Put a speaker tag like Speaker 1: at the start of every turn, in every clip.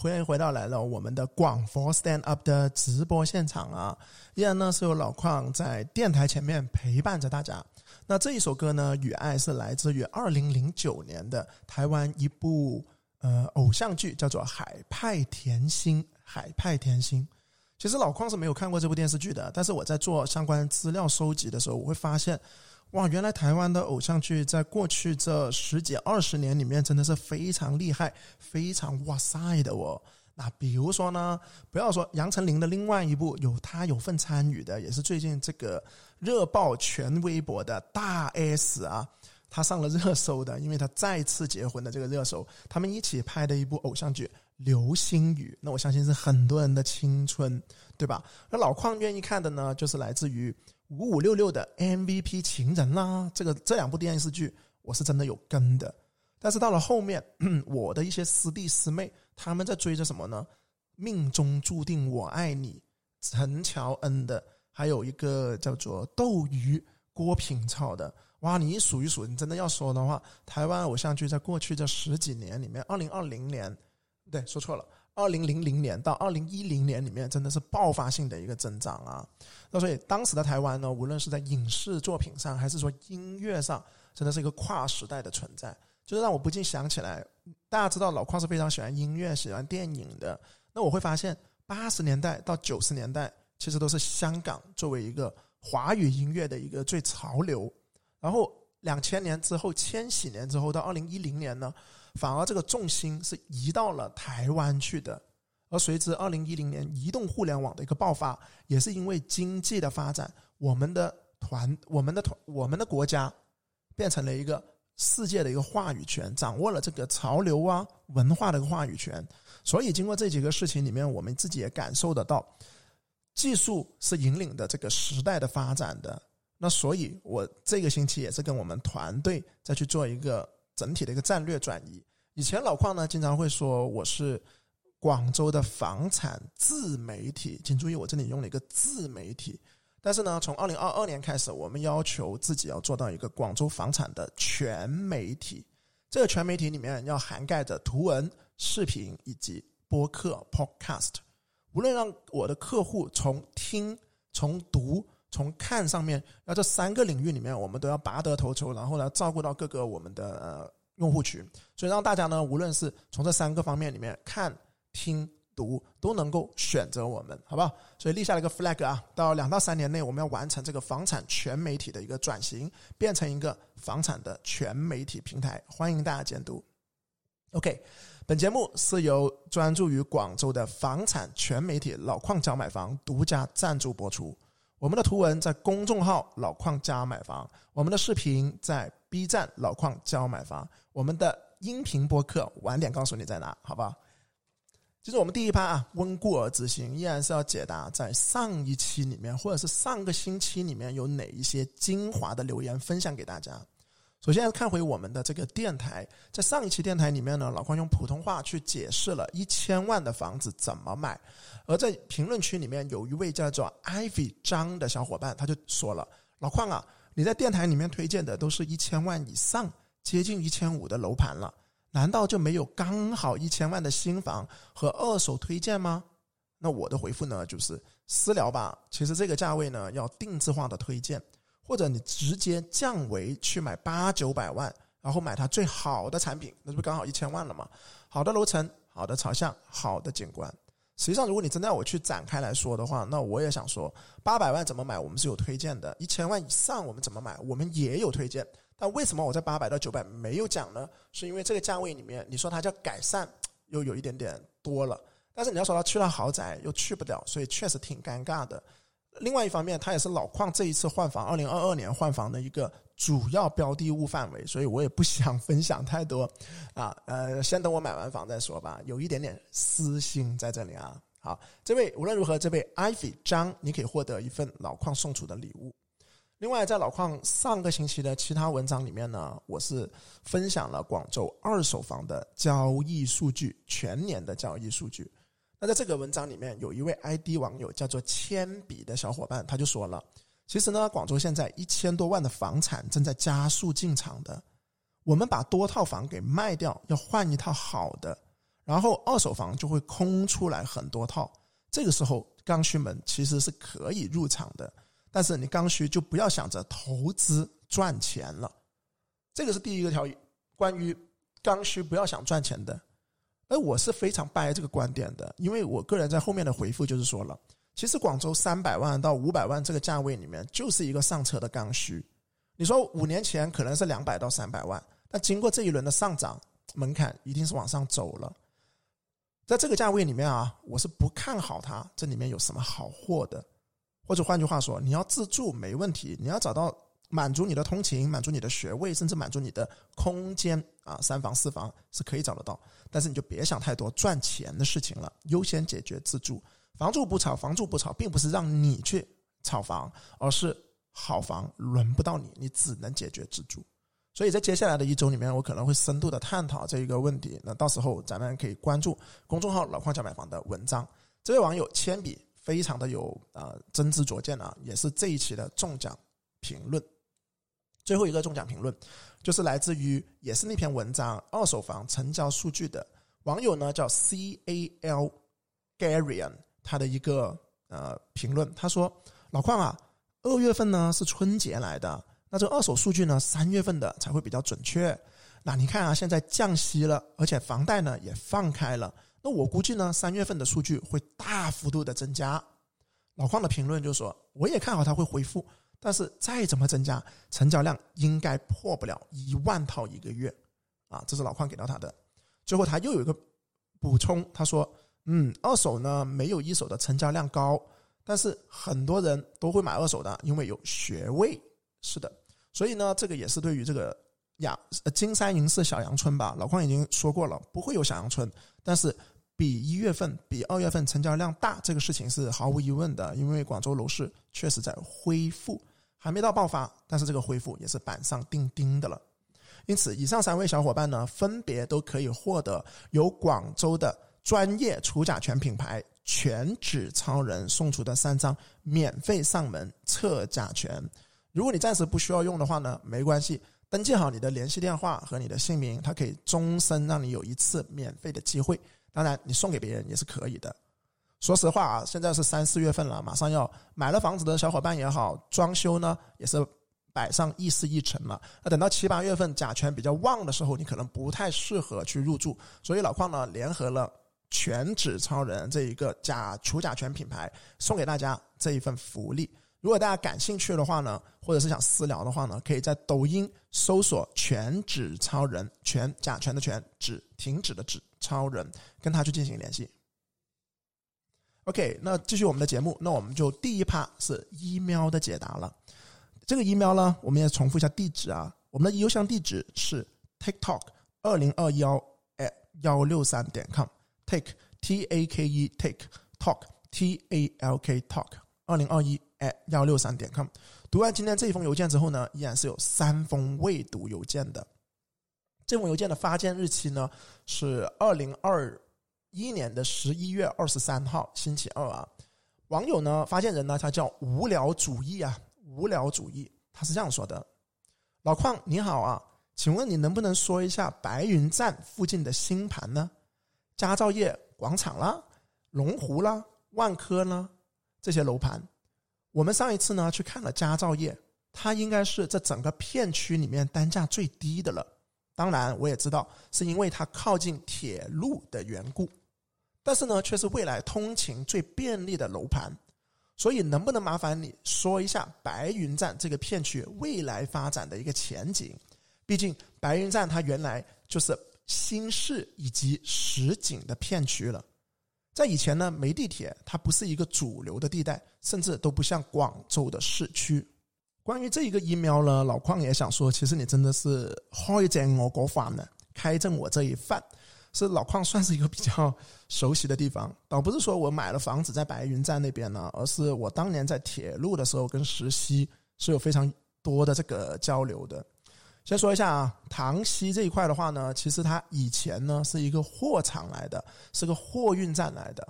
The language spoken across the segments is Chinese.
Speaker 1: 欢迎回到来了我们的广佛 Stand Up 的直播现场啊！依然呢是有老邝在电台前面陪伴着大家。那这一首歌呢，《与爱》是来自于二零零九年的台湾一部呃偶像剧，叫做《海派甜心》。海派甜心，其实老邝是没有看过这部电视剧的，但是我在做相关资料收集的时候，我会发现。哇，原来台湾的偶像剧在过去这十几二十年里面真的是非常厉害、非常哇塞的哦。那比如说呢，不要说杨丞琳的另外一部有他有份参与的，也是最近这个热爆全微博的大 S 啊，他上了热搜的，因为他再次结婚的这个热搜，他们一起拍的一部偶像剧《流星雨》，那我相信是很多人的青春，对吧？那老邝愿意看的呢，就是来自于。五五六六的 MVP 情人啦，这个这两部电视剧我是真的有跟的，但是到了后面，我的一些师弟师妹他们在追着什么呢？命中注定我爱你，陈乔恩的，还有一个叫做斗鱼郭品超的。哇，你数一数，你真的要说的话，台湾偶像剧在过去这十几年里面，二零二零年，对，说错了。二零零零年到二零一零年里面，真的是爆发性的一个增长啊！那所以当时的台湾呢，无论是在影视作品上，还是说音乐上，真的是一个跨时代的存在。就是让我不禁想起来，大家知道老邝是非常喜欢音乐、喜欢电影的。那我会发现，八十年代到九十年代，其实都是香港作为一个华语音乐的一个最潮流。然后两千年之后，千禧年之后到二零一零年呢？反而这个重心是移到了台湾去的，而随之二零一零年移动互联网的一个爆发，也是因为经济的发展，我们的团、我们的团、我们的国家变成了一个世界的一个话语权，掌握了这个潮流啊文化的一个话语权。所以经过这几个事情里面，我们自己也感受得到，技术是引领的这个时代的发展的。那所以，我这个星期也是跟我们团队再去做一个整体的一个战略转移。以前老邝呢，经常会说我是广州的房产自媒体，请注意我这里用了一个自媒体。但是呢，从二零二二年开始，我们要求自己要做到一个广州房产的全媒体。这个全媒体里面要涵盖着图文、视频以及播客 （podcast）。无论让我的客户从听、从读、从看上面，要这三个领域里面，我们都要拔得头筹，然后呢，照顾到各个我们的呃。用户群，所以让大家呢，无论是从这三个方面里面看、听、读，都能够选择我们，好不好？所以立下了一个 flag 啊，到两到三年内，我们要完成这个房产全媒体的一个转型，变成一个房产的全媒体平台。欢迎大家监督。OK，本节目是由专注于广州的房产全媒体老矿教买房独家赞助播出。我们的图文在公众号“老矿家买房”，我们的视频在 B 站“老矿教买房”，我们的音频播客晚点告诉你在哪，好不好？其实我们第一趴啊，温故而知新，依然是要解答在上一期里面或者是上个星期里面有哪一些精华的留言分享给大家。首先看回我们的这个电台，在上一期电台里面呢，老邝用普通话去解释了一千万的房子怎么买。而在评论区里面有一位叫做 Ivy 张的小伙伴，他就说了：“老邝啊，你在电台里面推荐的都是一千万以上，接近一千五的楼盘了，难道就没有刚好一千万的新房和二手推荐吗？”那我的回复呢，就是私聊吧。其实这个价位呢，要定制化的推荐。或者你直接降维去买八九百万，然后买它最好的产品，那不刚好一千万了吗？好的楼层，好的朝向，好的景观。实际上，如果你真的要我去展开来说的话，那我也想说，八百万怎么买，我们是有推荐的；一千万以上我们怎么买，我们也有推荐。但为什么我在八百到九百没有讲呢？是因为这个价位里面，你说它叫改善，又有一点点多了；但是你要说它去了豪宅，又去不了，所以确实挺尴尬的。另外一方面，它也是老矿这一次换房，二零二二年换房的一个主要标的物范围，所以我也不想分享太多，啊，呃，先等我买完房再说吧，有一点点私心在这里啊。好，这位无论如何，这位 Ivy 张，你可以获得一份老矿送出的礼物。另外，在老矿上个星期的其他文章里面呢，我是分享了广州二手房的交易数据，全年的交易数据。那在这个文章里面，有一位 ID 网友叫做铅笔的小伙伴，他就说了：“其实呢，广州现在一千多万的房产正在加速进场的。我们把多套房给卖掉，要换一套好的，然后二手房就会空出来很多套。这个时候，刚需们其实是可以入场的，但是你刚需就不要想着投资赚钱了。这个是第一个条关于刚需不要想赚钱的。而我是非常掰这个观点的，因为我个人在后面的回复就是说了，其实广州三百万到五百万这个价位里面就是一个上车的刚需。你说五年前可能是两百到三百万，但经过这一轮的上涨，门槛一定是往上走了。在这个价位里面啊，我是不看好它这里面有什么好货的。或者换句话说，你要自住没问题，你要找到满足你的通勤、满足你的学位，甚至满足你的空间啊，三房四房是可以找得到。但是你就别想太多赚钱的事情了，优先解决自住。房住不炒，房住不炒，并不是让你去炒房，而是好房轮不到你，你只能解决自住。所以在接下来的一周里面，我可能会深度的探讨这一个问题。那到时候咱们可以关注公众号“老矿家买房”的文章。这位网友铅笔非常的有呃真知灼见啊，也是这一期的中奖评论。最后一个中奖评论就是来自于也是那篇文章二手房成交数据的网友呢，叫 C A L Garian，他的一个呃评论，他说：“老矿啊，二月份呢是春节来的。”那这二手数据呢？三月份的才会比较准确。那你看啊，现在降息了，而且房贷呢也放开了。那我估计呢，三月份的数据会大幅度的增加。老邝的评论就说，我也看好它会恢复，但是再怎么增加，成交量应该破不了一万套一个月。啊，这是老邝给到他的。最后他又有一个补充，他说：“嗯，二手呢没有一手的成交量高，但是很多人都会买二手的，因为有学位。”是的，所以呢，这个也是对于这个阳金山银市小阳春吧，老邝已经说过了，不会有小阳春，但是比一月份、比二月份成交量大，这个事情是毫无疑问的，因为广州楼市确实在恢复，还没到爆发，但是这个恢复也是板上钉钉的了。因此，以上三位小伙伴呢，分别都可以获得由广州的专业除甲醛品牌全指超人送出的三张免费上门测甲醛。如果你暂时不需要用的话呢，没关系，登记好你的联系电话和你的姓名，它可以终身让你有一次免费的机会。当然，你送给别人也是可以的。说实话啊，现在是三四月份了，马上要买了房子的小伙伴也好，装修呢也是摆上议事议程了。那等到七八月份甲醛比较旺的时候，你可能不太适合去入住。所以老邝呢联合了全脂超人这一个甲除甲醛品牌，送给大家这一份福利。如果大家感兴趣的话呢，或者是想私聊的话呢，可以在抖音搜索“全指超人”，全甲醛的全，脂停止的脂，超人，跟他去进行联系。OK，那继续我们的节目，那我们就第一趴是 email 的解答了。这个 email 呢，我们也重复一下地址啊，我们的邮箱地址是 TikTok 二零二幺 at 幺六三点 com，Take T A K E Take Talk T A L K Talk 二零二一。哎，幺六三点 com，读完今天这一封邮件之后呢，依然是有三封未读邮件的。这封邮件的发件日期呢是二零二一年的十一月二十三号，星期二啊。网友呢，发件人呢，他叫无聊主义啊，无聊主义，他是这样说的：老邝你好啊，请问你能不能说一下白云站附近的新盘呢？佳兆业广场啦，龙湖啦，万科呢这些楼盘。我们上一次呢去看了佳兆业，它应该是这整个片区里面单价最低的了。当然，我也知道是因为它靠近铁路的缘故，但是呢，却是未来通勤最便利的楼盘。所以，能不能麻烦你说一下白云站这个片区未来发展的一个前景？毕竟，白云站它原来就是新市以及实景的片区了。在以前呢，没地铁，它不是一个主流的地带，甚至都不像广州的市区。关于这一个 email 呢，老邝也想说，其实你真的是开正我国饭呢，开正我这一饭，是老邝算是一个比较熟悉的地方。倒不是说我买了房子在白云站那边呢，而是我当年在铁路的时候跟石溪是有非常多的这个交流的。先说一下啊，塘溪这一块的话呢，其实它以前呢是一个货场来的，是个货运站来的。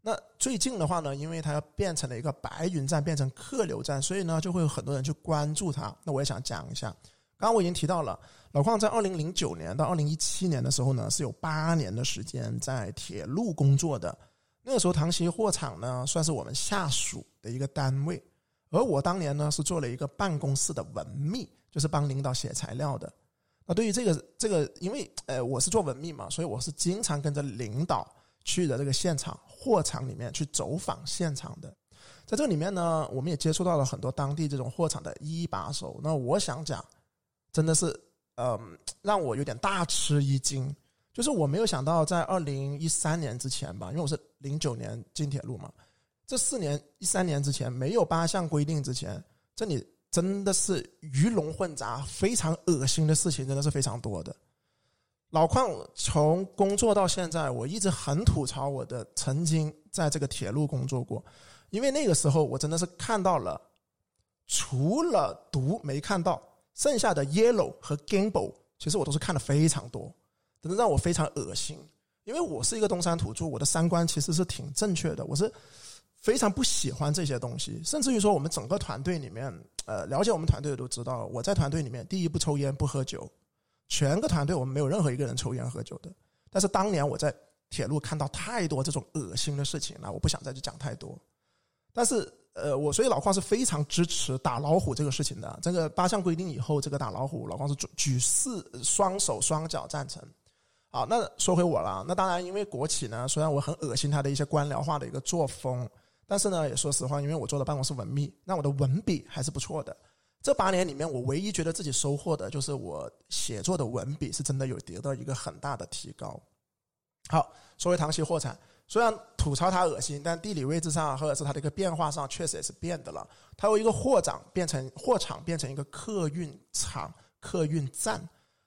Speaker 1: 那最近的话呢，因为它要变成了一个白云站，变成客流站，所以呢就会有很多人去关注它。那我也想讲一下，刚刚我已经提到了，老邝在二零零九年到二零一七年的时候呢，是有八年的时间在铁路工作的。那个时候，唐溪货场呢，算是我们下属的一个单位。而我当年呢，是做了一个办公室的文秘，就是帮领导写材料的。那对于这个这个，因为呃我是做文秘嘛，所以我是经常跟着领导去的这个现场货场里面去走访现场的。在这里面呢，我们也接触到了很多当地这种货场的一把手。那我想讲，真的是嗯让我有点大吃一惊，就是我没有想到在二零一三年之前吧，因为我是零九年进铁路嘛。这四年一三年之前没有八项规定之前，这里真的是鱼龙混杂，非常恶心的事情，真的是非常多的。老邝从工作到现在，我一直很吐槽我的曾经在这个铁路工作过，因为那个时候我真的是看到了，除了毒没看到，剩下的 yellow 和 gamble，其实我都是看的非常多，真的让我非常恶心。因为我是一个东山土著，我的三观其实是挺正确的，我是。非常不喜欢这些东西，甚至于说我们整个团队里面，呃，了解我们团队的都知道，我在团队里面第一不抽烟不喝酒，全个团队我们没有任何一个人抽烟喝酒的。但是当年我在铁路看到太多这种恶心的事情了，我不想再去讲太多。但是呃，我所以老邝是非常支持打老虎这个事情的。这个八项规定以后，这个打老虎，老邝是举举四双手双脚赞成。好，那说回我了，那当然因为国企呢，虽然我很恶心他的一些官僚化的一个作风。但是呢，也说实话，因为我做的办公室文秘，那我的文笔还是不错的。这八年里面，我唯一觉得自己收获的就是我写作的文笔是真的有得到一个很大的提高。好，说回唐溪货产，虽然吐槽它恶心，但地理位置上或者是它的一个变化上，确实也是变的了。它由一个货场变成货场，变成一个客运场、客运站。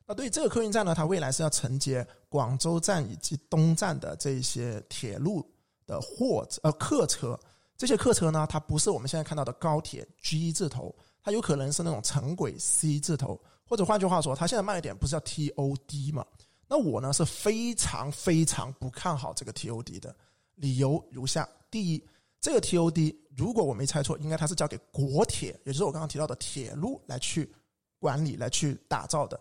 Speaker 1: 那对于这个客运站呢，它未来是要承接广州站以及东站的这一些铁路的货呃客车。这些客车呢，它不是我们现在看到的高铁 G 字头，它有可能是那种城轨 C 字头，或者换句话说，它现在卖点不是叫 TOD 嘛？那我呢是非常非常不看好这个 TOD 的，理由如下：第一，这个 TOD 如果我没猜错，应该它是交给国铁，也就是我刚刚提到的铁路来去管理、来去打造的。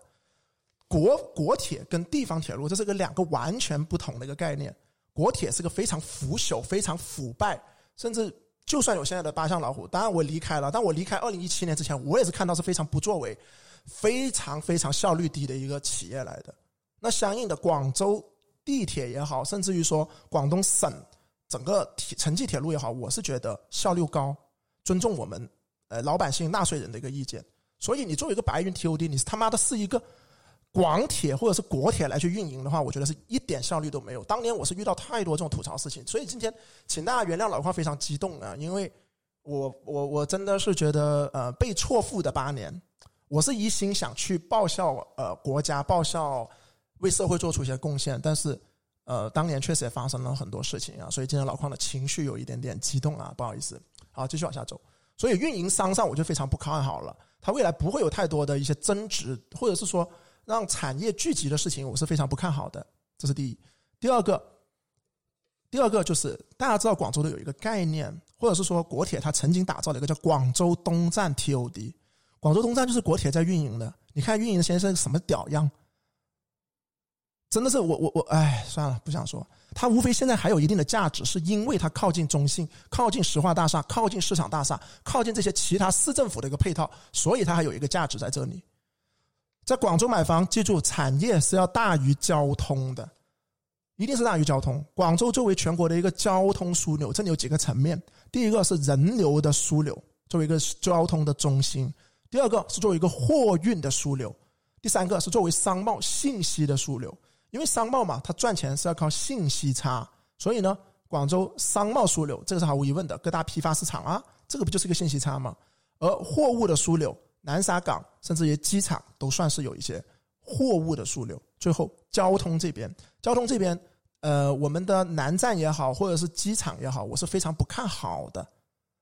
Speaker 1: 国国铁跟地方铁路这是个两个完全不同的一个概念，国铁是个非常腐朽、非常腐败。甚至就算有现在的八项老虎，当然我离开了。但我离开二零一七年之前，我也是看到是非常不作为、非常非常效率低的一个企业来的。那相应的，广州地铁也好，甚至于说广东省整个铁城际铁路也好，我是觉得效率高，尊重我们呃老百姓纳税人的一个意见。所以你作为一个白云 TOD，你是他妈的是一个。广铁或者是国铁来去运营的话，我觉得是一点效率都没有。当年我是遇到太多这种吐槽事情，所以今天请大家原谅老话非常激动啊，因为我我我真的是觉得呃被错付的八年，我是一心想去报效呃国家报效为社会做出一些贡献，但是呃当年确实也发生了很多事情啊，所以今天老邝的情绪有一点点激动啊，不好意思。好，继续往下走。所以运营商上我就非常不看好了，他未来不会有太多的一些增值，或者是说。让产业聚集的事情，我是非常不看好的。这是第一。第二个，第二个就是大家知道广州的有一个概念，或者是说国铁它曾经打造了一个叫广州东站 TOD。广州东站就是国铁在运营的。你看运营的先生什么屌样？真的是我我我哎，算了，不想说。它无非现在还有一定的价值，是因为它靠近中信、靠近石化大厦、靠近市场大厦、靠近这些其他市政府的一个配套，所以它还有一个价值在这里。在广州买房，记住产业是要大于交通的，一定是大于交通。广州作为全国的一个交通枢纽，这里有几个层面：第一个是人流的枢纽，作为一个交通的中心；第二个是作为一个货运的枢纽；第三个是作为商贸信息的枢纽。因为商贸嘛，它赚钱是要靠信息差，所以呢，广州商贸枢纽这个是毫无疑问的，各大批发市场啊，这个不就是一个信息差吗？而货物的枢纽。南沙港甚至于机场都算是有一些货物的枢纽。最后，交通这边，交通这边，呃，我们的南站也好，或者是机场也好，我是非常不看好的。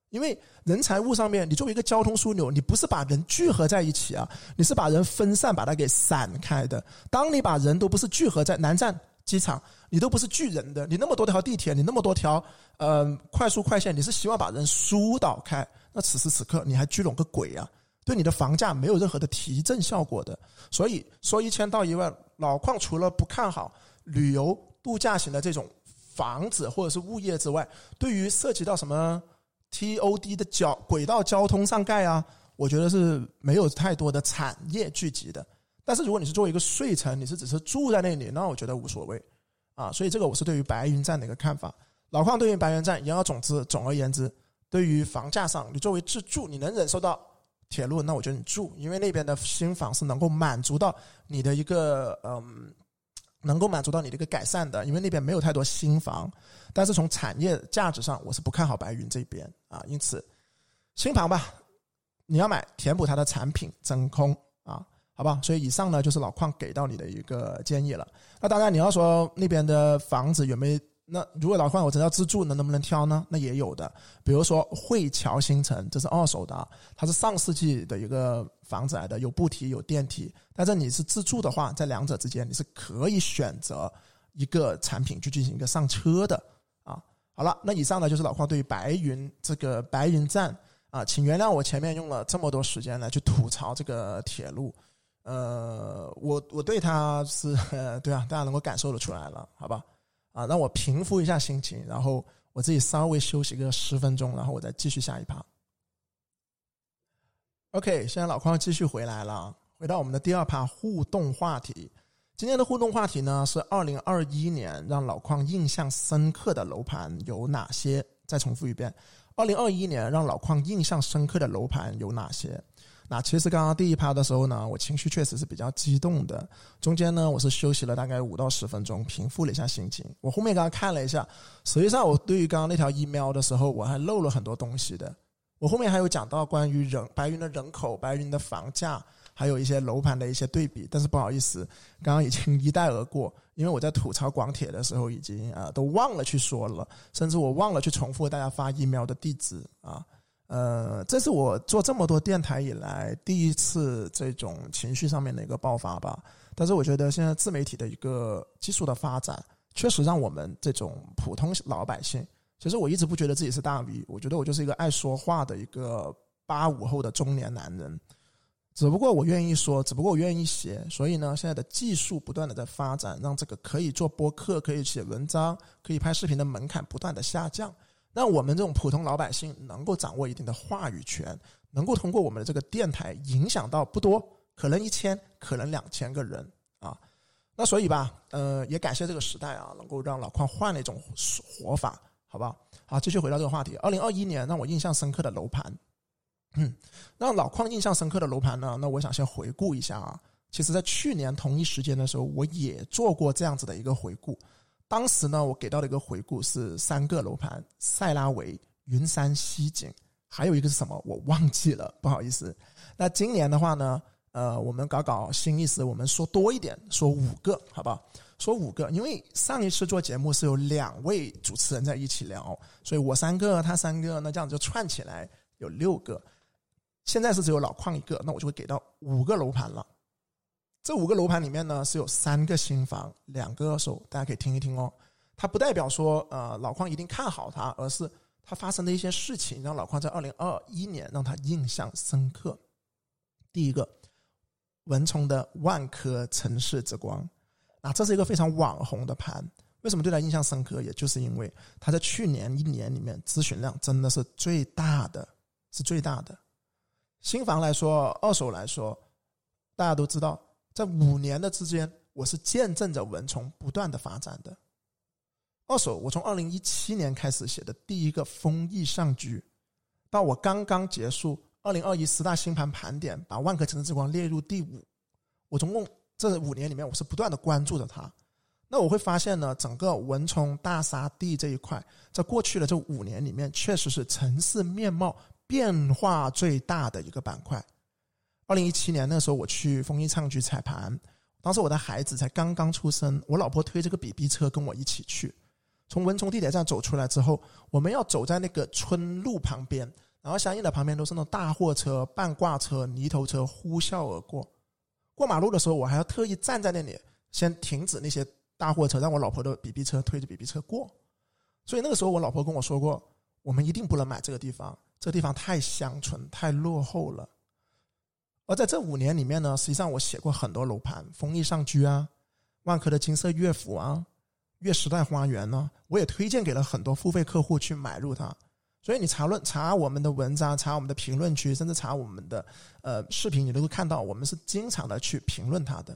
Speaker 1: 因为人财物上面，你作为一个交通枢纽，你不是把人聚合在一起啊，你是把人分散，把它给散开的。当你把人都不是聚合在南站、机场，你都不是聚人的，你那么多条地铁，你那么多条呃快速快线，你是希望把人疏导开。那此时此刻，你还聚拢个鬼啊！对你的房价没有任何的提振效果的。所以说一千到一万，老邝除了不看好旅游度假型的这种房子或者是物业之外，对于涉及到什么 TOD 的交轨道交通上盖啊，我觉得是没有太多的产业聚集的。但是如果你是作为一个睡城，你是只是住在那里，那我觉得无所谓啊。所以这个我是对于白云站的一个看法。老邝对于白云站，言而总之，总而言之，对于房价上，你作为自住，你能忍受到铁路，那我觉得你住，因为那边的新房是能够满足到你的一个嗯，能够满足到你的一个改善的，因为那边没有太多新房。但是从产业价值上，我是不看好白云这边啊。因此，新房吧，你要买，填补它的产品真空啊，好吧。所以以上呢，就是老邝给到你的一个建议了。那当然，你要说那边的房子有没有？那如果老矿我真要自住，那能不能挑呢？那也有的，比如说汇桥新城，这是二手的，它是上世纪的一个房子来的，有步梯有电梯。但是你是自住的话，在两者之间你是可以选择一个产品去进行一个上车的啊。好了，那以上呢就是老矿对于白云这个白云站啊，请原谅我前面用了这么多时间来去吐槽这个铁路，呃，我我对它是 对啊，大家能够感受得出来了，好吧？啊，让我平复一下心情，然后我自己稍微休息个十分钟，然后我再继续下一趴。OK，现在老邝继续回来了，回到我们的第二趴互动话题。今天的互动话题呢是二零二一年让老矿印象深刻的楼盘有哪些？再重复一遍，二零二一年让老矿印象深刻的楼盘有哪些？那其实刚刚第一趴的时候呢，我情绪确实是比较激动的。中间呢，我是休息了大概五到十分钟，平复了一下心情。我后面刚刚看了一下，实际上我对于刚刚那条 email 的时候，我还漏了很多东西的。我后面还有讲到关于人白云的人口、白云的房价，还有一些楼盘的一些对比。但是不好意思，刚刚已经一带而过，因为我在吐槽广铁的时候已经啊都忘了去说了，甚至我忘了去重复大家发 email 的地址啊。呃这是我做这么多电台以来第一次这种情绪上面的一个爆发吧。但是我觉得现在自媒体的一个技术的发展，确实让我们这种普通老百姓，其实我一直不觉得自己是大 V，我觉得我就是一个爱说话的一个八五后的中年男人。只不过我愿意说，只不过我愿意写，所以呢，现在的技术不断的在发展，让这个可以做播客、可以写文章、可以拍视频的门槛不断的下降。让我们这种普通老百姓能够掌握一定的话语权，能够通过我们的这个电台影响到不多，可能一千，可能两千个人啊。那所以吧，呃，也感谢这个时代啊，能够让老邝换了一种活法，好不好？好，继续回到这个话题。二零二一年让我印象深刻的楼盘，嗯，让老邝印象深刻的楼盘呢？那我想先回顾一下啊。其实，在去年同一时间的时候，我也做过这样子的一个回顾。当时呢，我给到的一个回顾是三个楼盘：塞拉维、云山西景，还有一个是什么？我忘记了，不好意思。那今年的话呢，呃，我们搞搞新意思，我们说多一点，说五个，好不好？说五个，因为上一次做节目是有两位主持人在一起聊，所以我三个，他三个，那这样就串起来有六个。现在是只有老邝一个，那我就会给到五个楼盘了。这五个楼盘里面呢，是有三个新房，两个二手，大家可以听一听哦。它不代表说，呃，老矿一定看好它，而是它发生的一些事情，让老矿在二零二一年让他印象深刻。第一个，文冲的万科城市之光，啊，这是一个非常网红的盘。为什么对他印象深刻？也就是因为他在去年一年里面咨询量真的是最大的，是最大的。新房来说，二手来说，大家都知道。在五年的之间，我是见证着文崇不断的发展的。二手，我从二零一七年开始写的第一个丰益上居，到我刚刚结束二零二一十大新盘盘点，把万科城市之光列入第五，我总共这五年里面，我是不断的关注着它。那我会发现呢，整个文冲大沙地这一块，在过去的这五年里面，确实是城市面貌变化最大的一个板块。二零一七年那时候，我去丰益畅居踩盘，当时我的孩子才刚刚出生，我老婆推这个 BB 车跟我一起去。从文冲地铁站走出来之后，我们要走在那个村路旁边，然后相应的旁边都是那种大货车、半挂车、泥头车呼啸而过。过马路的时候，我还要特意站在那里，先停止那些大货车，让我老婆的 BB 车推着 BB 车过。所以那个时候，我老婆跟我说过，我们一定不能买这个地方，这个地方太乡村、太落后了。而在这五年里面呢，实际上我写过很多楼盘，丰益上居啊，万科的金色乐府啊，悦时代花园呢，我也推荐给了很多付费客户去买入它。所以你查论查我们的文章，查我们的评论区，甚至查我们的呃视频，你都会看到我们是经常的去评论它的。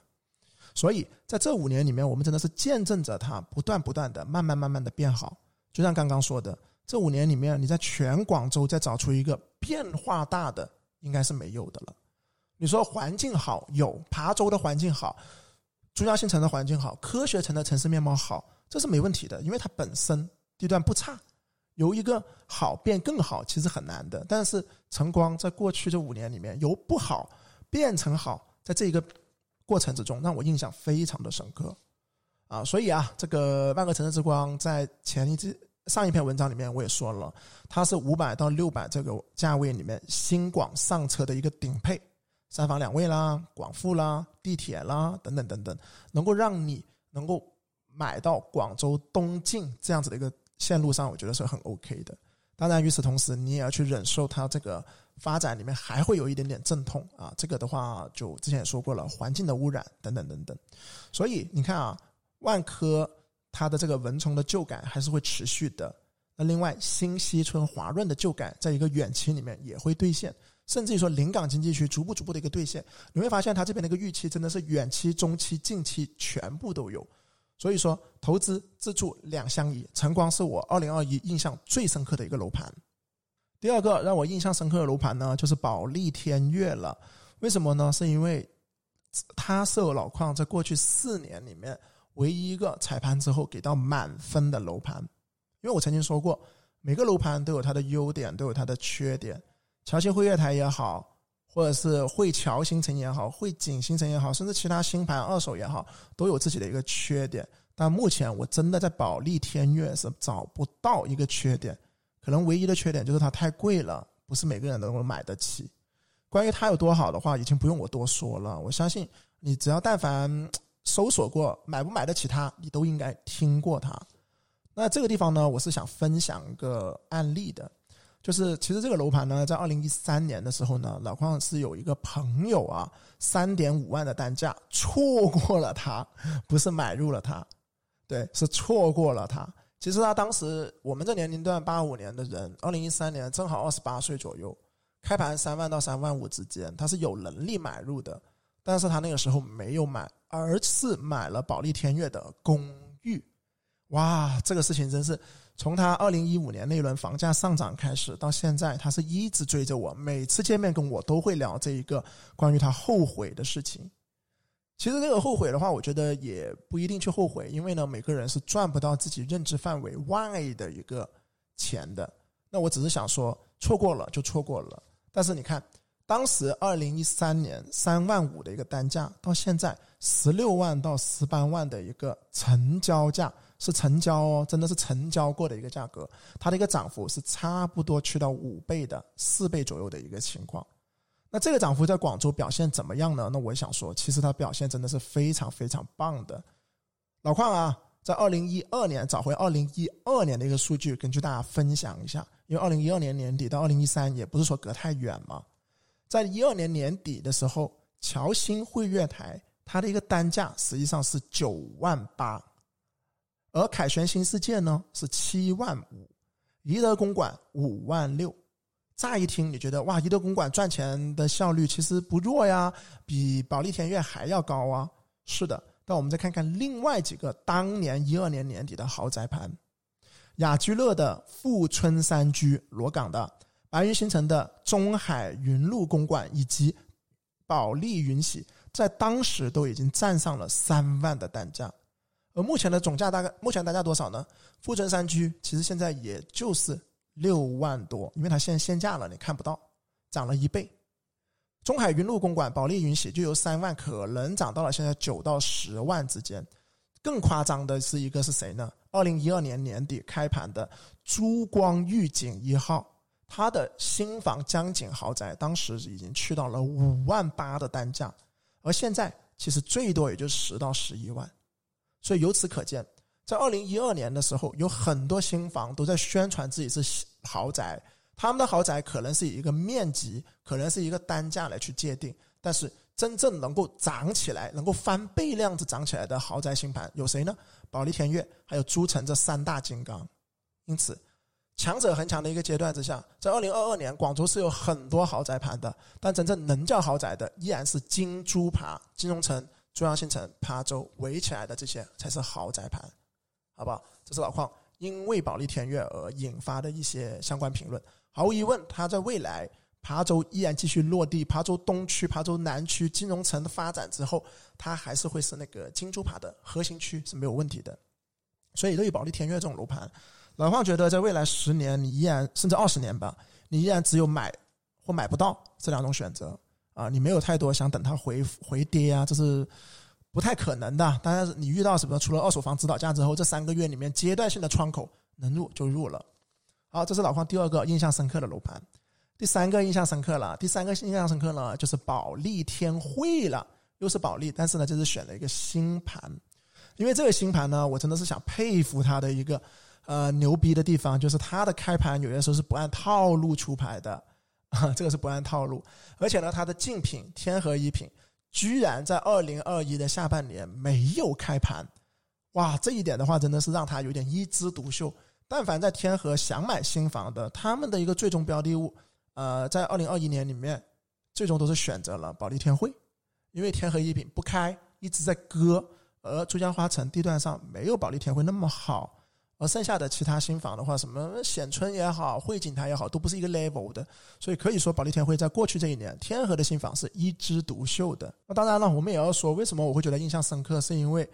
Speaker 1: 所以在这五年里面，我们真的是见证着它不断不断的、慢慢慢慢的变好。就像刚刚说的，这五年里面，你在全广州再找出一个变化大的，应该是没有的了。你说环境好，有琶洲的环境好，珠江新城的环境好，科学城的城市面貌好，这是没问题的，因为它本身地段不差。由一个好变更好，其实很难的。但是晨光在过去这五年里面，由不好变成好，在这一个过程之中，让我印象非常的深刻啊！所以啊，这个万科城市之光在前一支上一篇文章里面我也说了，它是五百到六百这个价位里面新广上车的一个顶配。三房两卫啦，广富啦，地铁啦，等等等等，能够让你能够买到广州东进这样子的一个线路上，我觉得是很 OK 的。当然，与此同时，你也要去忍受它这个发展里面还会有一点点阵痛啊。这个的话，就之前也说过了，环境的污染等等等等。所以你看啊，万科它的这个蚊虫的旧改还是会持续的。那另外，新西村华润的旧改，在一个远期里面也会兑现。甚至于说，临港经济区逐步逐步的一个兑现，你会发现它这边的一个预期真的是远期、中期、近期全部都有。所以说，投资自住两相宜。晨光是我二零二一印象最深刻的一个楼盘。第二个让我印象深刻的楼盘呢，就是保利天悦了。为什么呢？是因为它是我老矿在过去四年里面唯一一个踩盘之后给到满分的楼盘。因为我曾经说过，每个楼盘都有它的优点，都有它的缺点。桥新汇悦台也好，或者是汇桥新城也好，汇景新城也好，甚至其他新盘二手也好，都有自己的一个缺点。但目前我真的在保利天悦是找不到一个缺点，可能唯一的缺点就是它太贵了，不是每个人都能够买得起。关于它有多好的话，已经不用我多说了。我相信你只要但凡搜索过买不买得起它，你都应该听过它。那这个地方呢，我是想分享个案例的。就是其实这个楼盘呢，在二零一三年的时候呢，老邝是有一个朋友啊，三点五万的单价错过了它，不是买入了它，对，是错过了它。其实他当时我们这年龄段八五年的人，二零一三年正好二十八岁左右，开盘三万到三万五之间，他是有能力买入的，但是他那个时候没有买，而是买了保利天悦的公寓。哇，这个事情真是。从他二零一五年那轮房价上涨开始，到现在，他是一直追着我，每次见面跟我都会聊这一个关于他后悔的事情。其实这个后悔的话，我觉得也不一定去后悔，因为呢，每个人是赚不到自己认知范围外的一个钱的。那我只是想说，错过了就错过了。但是你看，当时二零一三年三万五的一个单价，到现在十六万到十八万的一个成交价。是成交哦，真的是成交过的一个价格，它的一个涨幅是差不多去到五倍的四倍左右的一个情况。那这个涨幅在广州表现怎么样呢？那我想说，其实它表现真的是非常非常棒的。老邝啊，在二零一二年找回二零一二年的一个数据，跟大家分享一下。因为二零一二年年底到二零一三也不是说隔太远嘛，在一二年年底的时候，侨新汇悦台它的一个单价实际上是九万八。而凯旋新世界呢是七万五，怡德公馆五万六。乍一听你觉得哇，怡德公馆赚钱的效率其实不弱呀，比保利天悦还要高啊。是的，但我们再看看另外几个当年一二年年底的豪宅盘：雅居乐的富春山居、罗岗的白云新城的中海云路公馆以及保利云喜，在当时都已经站上了三万的单价。而目前的总价大概目前单价多少呢？富春山居其实现在也就是六万多，因为它现在限价了，你看不到，涨了一倍。中海云路公馆保利云玺就由三万可能涨到了现在九到十万之间。更夸张的是一个是谁呢？二零一二年年底开盘的珠光御景一号，它的新房江景豪宅当时已经去到了五万八的单价，而现在其实最多也就十到十一万。所以由此可见，在二零一二年的时候，有很多新房都在宣传自己是豪宅。他们的豪宅可能是以一个面积，可能是一个单价来去界定，但是真正能够涨起来、能够翻倍那样子涨起来的豪宅新盘有谁呢？保利天悦还有诸城这三大金刚。因此，强者恒强的一个阶段之下，在二零二二年，广州是有很多豪宅盘的，但真正能叫豪宅的，依然是金珠盘、金融城、中央新城、琶洲围起来的这些才是豪宅盘，好不好？这是老矿因为保利天悦而引发的一些相关评论。毫无疑问，它在未来。琶洲依然继续落地，琶洲东区、琶洲南区金融城的发展之后，它还是会是那个金珠琶的核心区是没有问题的。所以对于保利天悦这种楼盘，老方觉得在未来十年，你依然甚至二十年吧，你依然只有买或买不到这两种选择啊，你没有太多想等它回回跌啊，这是不太可能的。当然，你遇到什么，除了二手房指导价之后，这三个月里面阶段性的窗口能入就入了。好，这是老方第二个印象深刻的楼盘。第三个印象深刻了，第三个印象深刻呢，就是保利天汇了，又是保利，但是呢，这是选了一个新盘，因为这个新盘呢，我真的是想佩服它的一个呃牛逼的地方，就是它的开盘有些时候是不按套路出牌的，啊，这个是不按套路，而且呢，它的竞品天河一品居然在二零二一的下半年没有开盘，哇，这一点的话，真的是让它有点一枝独秀。但凡在天河想买新房的，他们的一个最终标的物。呃，在二零二一年里面，最终都是选择了保利天汇，因为天河一品不开，一直在割，而珠江花城地段上没有保利天汇那么好，而剩下的其他新房的话，什么显春也好，汇景台也好，都不是一个 level 的，所以可以说保利天汇在过去这一年，天河的新房是一枝独秀的。那当然了，我们也要说，为什么我会觉得印象深刻，是因为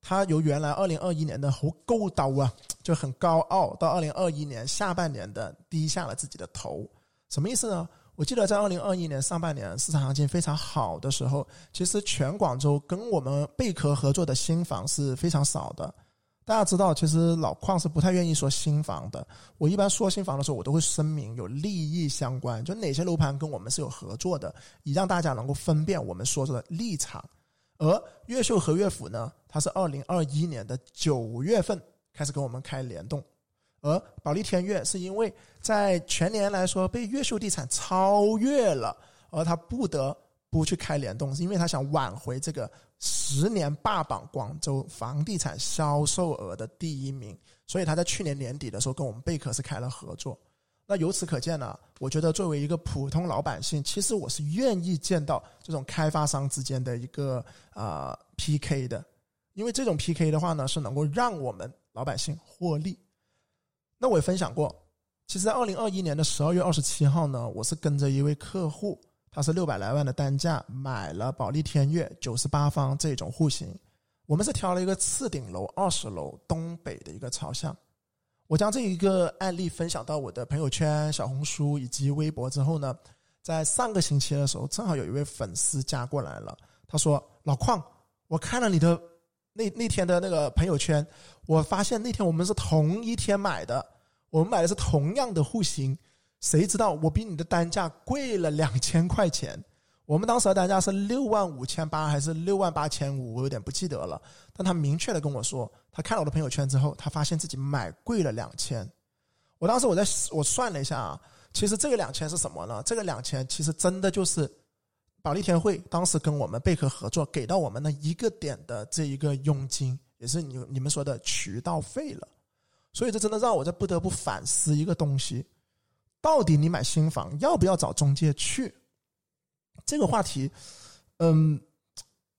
Speaker 1: 它由原来二零二一年的猴够刀啊，就很高傲，到二零二一年下半年的低下了自己的头。什么意思呢？我记得在二零二一年上半年市场行情非常好的时候，其实全广州跟我们贝壳合作的新房是非常少的。大家知道，其实老矿是不太愿意说新房的。我一般说新房的时候，我都会声明有利益相关，就哪些楼盘跟我们是有合作的，以让大家能够分辨我们说的立场。而越秀和乐府呢，它是二零二一年的九月份开始跟我们开联动。而保利天悦是因为在全年来说被越秀地产超越了，而他不得不去开联动，是因为他想挽回这个十年霸榜广州房地产销售额的第一名，所以他在去年年底的时候跟我们贝壳是开了合作。那由此可见呢，我觉得作为一个普通老百姓，其实我是愿意见到这种开发商之间的一个啊 PK 的，因为这种 PK 的话呢，是能够让我们老百姓获利。那我也分享过，其实，在二零二一年的十二月二十七号呢，我是跟着一位客户，他是六百来万的单价买了保利天悦九十八方这种户型，我们是挑了一个次顶楼二十楼东北的一个朝向。我将这一个案例分享到我的朋友圈、小红书以及微博之后呢，在上个星期的时候，正好有一位粉丝加过来了，他说：“老邝，我看了你的。”那那天的那个朋友圈，我发现那天我们是同一天买的，我们买的是同样的户型，谁知道我比你的单价贵了两千块钱？我们当时的单价是六万五千八还是六万八千五？我有点不记得了。但他明确的跟我说，他看了我的朋友圈之后，他发现自己买贵了两千。我当时我在我算了一下啊，其实这个两千是什么呢？这个两千其实真的就是。保利天汇当时跟我们贝壳合作，给到我们的一个点的这一个佣金，也是你你们说的渠道费了。所以这真的让我在不得不反思一个东西：到底你买新房要不要找中介去？这个话题，嗯，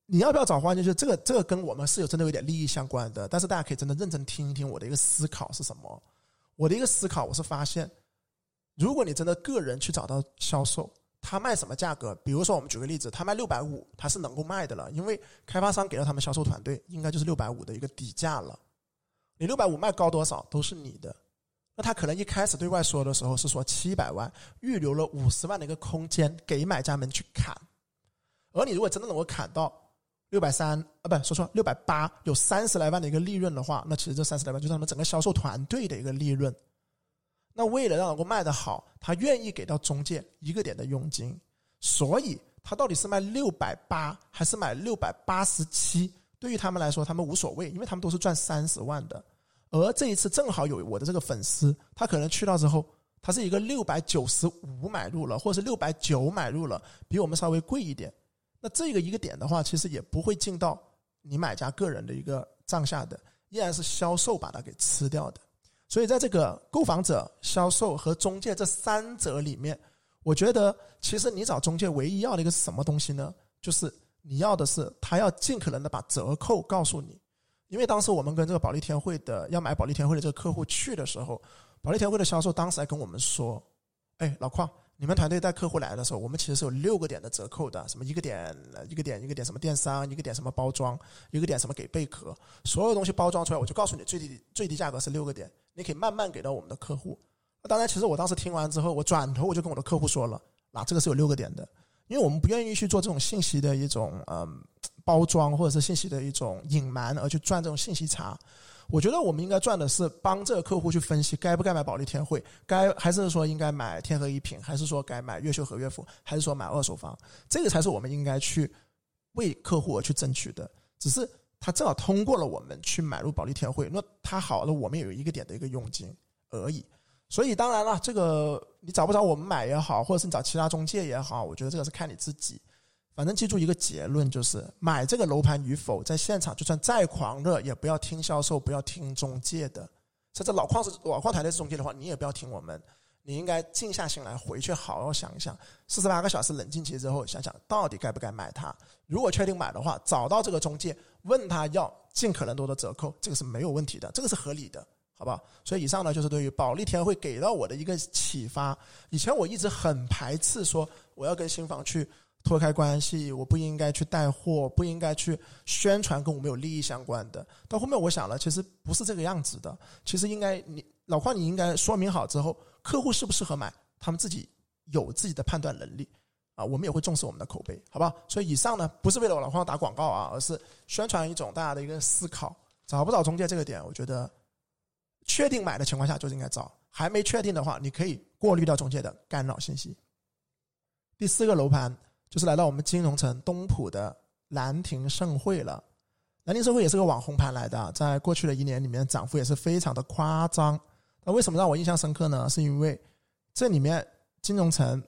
Speaker 1: 你要不要找中介？就这个这个跟我们是有真的有点利益相关的。但是大家可以真的认真听一听我的一个思考是什么？我的一个思考，我是发现，如果你真的个人去找到销售。他卖什么价格？比如说，我们举个例子，他卖六百五，他是能够卖的了，因为开发商给了他们销售团队，应该就是六百五的一个底价了。你六百五卖高多少都是你的。那他可能一开始对外说的时候是说七百万，预留了五十万的一个空间给买家们去砍。而你如果真的能够砍到六百三啊，不说错，六百八，有三十来万的一个利润的话，那其实这三十来万就是他们整个销售团队的一个利润。那为了让能够卖得好，他愿意给到中介一个点的佣金，所以他到底是卖六百八还是买六百八十七，对于他们来说，他们无所谓，因为他们都是赚三十万的。而这一次正好有我的这个粉丝，他可能去到之后，他是一个六百九十五买入了，或者是六百九买入了，比我们稍微贵一点，那这个一个点的话，其实也不会进到你买家个人的一个账下的，依然是销售把它给吃掉的。所以在这个购房者、销售和中介这三者里面，我觉得其实你找中介唯一要的一个是什么东西呢？就是你要的是他要尽可能的把折扣告诉你。因为当时我们跟这个保利天汇的要买保利天汇的这个客户去的时候，保利天汇的销售当时还跟我们说：“哎，老邝，你们团队带客户来的时候，我们其实是有六个点的折扣的，什么一个点一个点一个点什么电商，一个点什么包装，一个点什么给贝壳，所有东西包装出来，我就告诉你最低最低价格是六个点，你可以慢慢给到我们的客户。当然，其实我当时听完之后，我转头我就跟我的客户说了，那这个是有六个点的，因为我们不愿意去做这种信息的一种嗯。”包装或者是信息的一种隐瞒，而去赚这种信息差。我觉得我们应该赚的是帮这个客户去分析该不该买保利天汇，该还是说应该买天河一品，还是说该买越秀和悦府，还是说买二手房，这个才是我们应该去为客户而去争取的。只是他正好通过了我们去买入保利天汇，那他好了，我们也有一个点的一个佣金而已。所以当然了，这个你找不着我们买也好，或者是你找其他中介也好，我觉得这个是看你自己。反正记住一个结论，就是买这个楼盘与否，在现场就算再狂热，也不要听销售，不要听中介的。甚至老矿是老矿团队是中介的话，你也不要听我们。你应该静下心来，回去好好想一想，四十八个小时冷静期之后，想想到底该不该买它。如果确定买的话，找到这个中介，问他要尽可能多的折扣，这个是没有问题的，这个是合理的，好不好？所以以上呢，就是对于保利天会给到我的一个启发。以前我一直很排斥说我要跟新房去。脱开关系，我不应该去带货，不应该去宣传跟我们有利益相关的。到后面我想了，其实不是这个样子的。其实应该你老邝，你应该说明好之后，客户适不适合买，他们自己有自己的判断能力啊。我们也会重视我们的口碑，好不好？所以以上呢，不是为了我老邝打广告啊，而是宣传一种大家的一个思考。找不找中介这个点，我觉得确定买的情况下就应该找，还没确定的话，你可以过滤掉中介的干扰信息。第四个楼盘。就是来到我们金融城东浦的兰亭盛会了，兰亭盛会也是个网红盘来的，在过去的一年里面涨幅也是非常的夸张。那为什么让我印象深刻呢？是因为这里面金融城，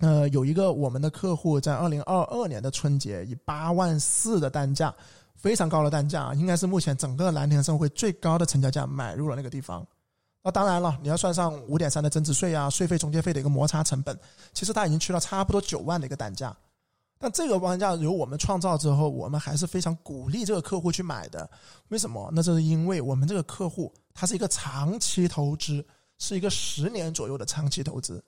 Speaker 1: 呃，有一个我们的客户在二零二二年的春节以八万四的单价，非常高的单价，应该是目前整个兰亭盛会最高的成交价买入了那个地方。那当然了，你要算上五点三的增值税啊、税费、中介费的一个摩擦成本，其实它已经去了差不多九万的一个单价。但这个单价由我们创造之后，我们还是非常鼓励这个客户去买的。为什么？那这是因为我们这个客户他是一个长期投资，是一个十年左右的长期投资。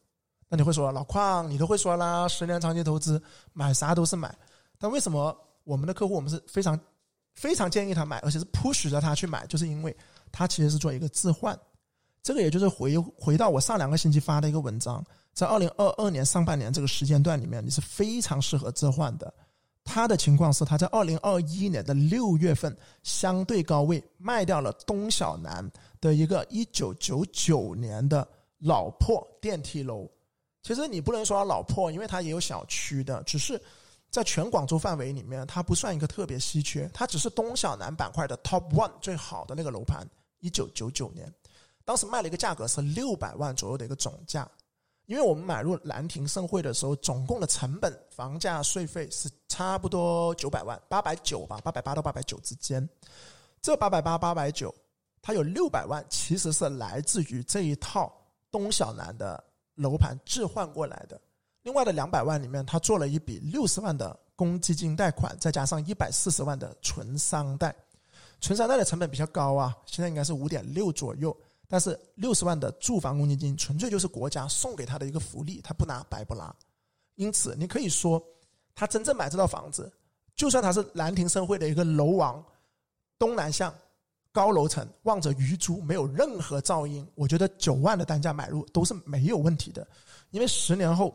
Speaker 1: 那你会说老邝，你都会说啦，十年长期投资买啥都是买。但为什么我们的客户我们是非常非常建议他买，而且是 push 着他去买，就是因为他其实是做一个置换。这个也就是回回到我上两个星期发的一个文章，在二零二二年上半年这个时间段里面，你是非常适合置换的。他的情况是，他在二零二一年的六月份相对高位卖掉了东小南的一个一九九九年的老破电梯楼。其实你不能说老破，因为它也有小区的，只是在全广州范围里面，它不算一个特别稀缺。它只是东小南板块的 top one 最好的那个楼盘，一九九九年。当时卖了一个价格是六百万左右的一个总价，因为我们买入兰亭盛会的时候，总共的成本、房价、税费是差不多九百万，八百九吧，八百八到八百九之间。这八百八、八百九，它有六百万其实是来自于这一套东小南的楼盘置换过来的，另外的两百万里面，他做了一笔六十万的公积金贷款，再加上一百四十万的纯商贷，纯商贷的成本比较高啊，现在应该是五点六左右。但是六十万的住房公积金纯粹就是国家送给他的一个福利，他不拿白不拿。因此，你可以说，他真正买这套房子，就算他是兰亭盛会的一个楼王，东南向高楼层，望着鱼珠，没有任何噪音，我觉得九万的单价买入都是没有问题的。因为十年后，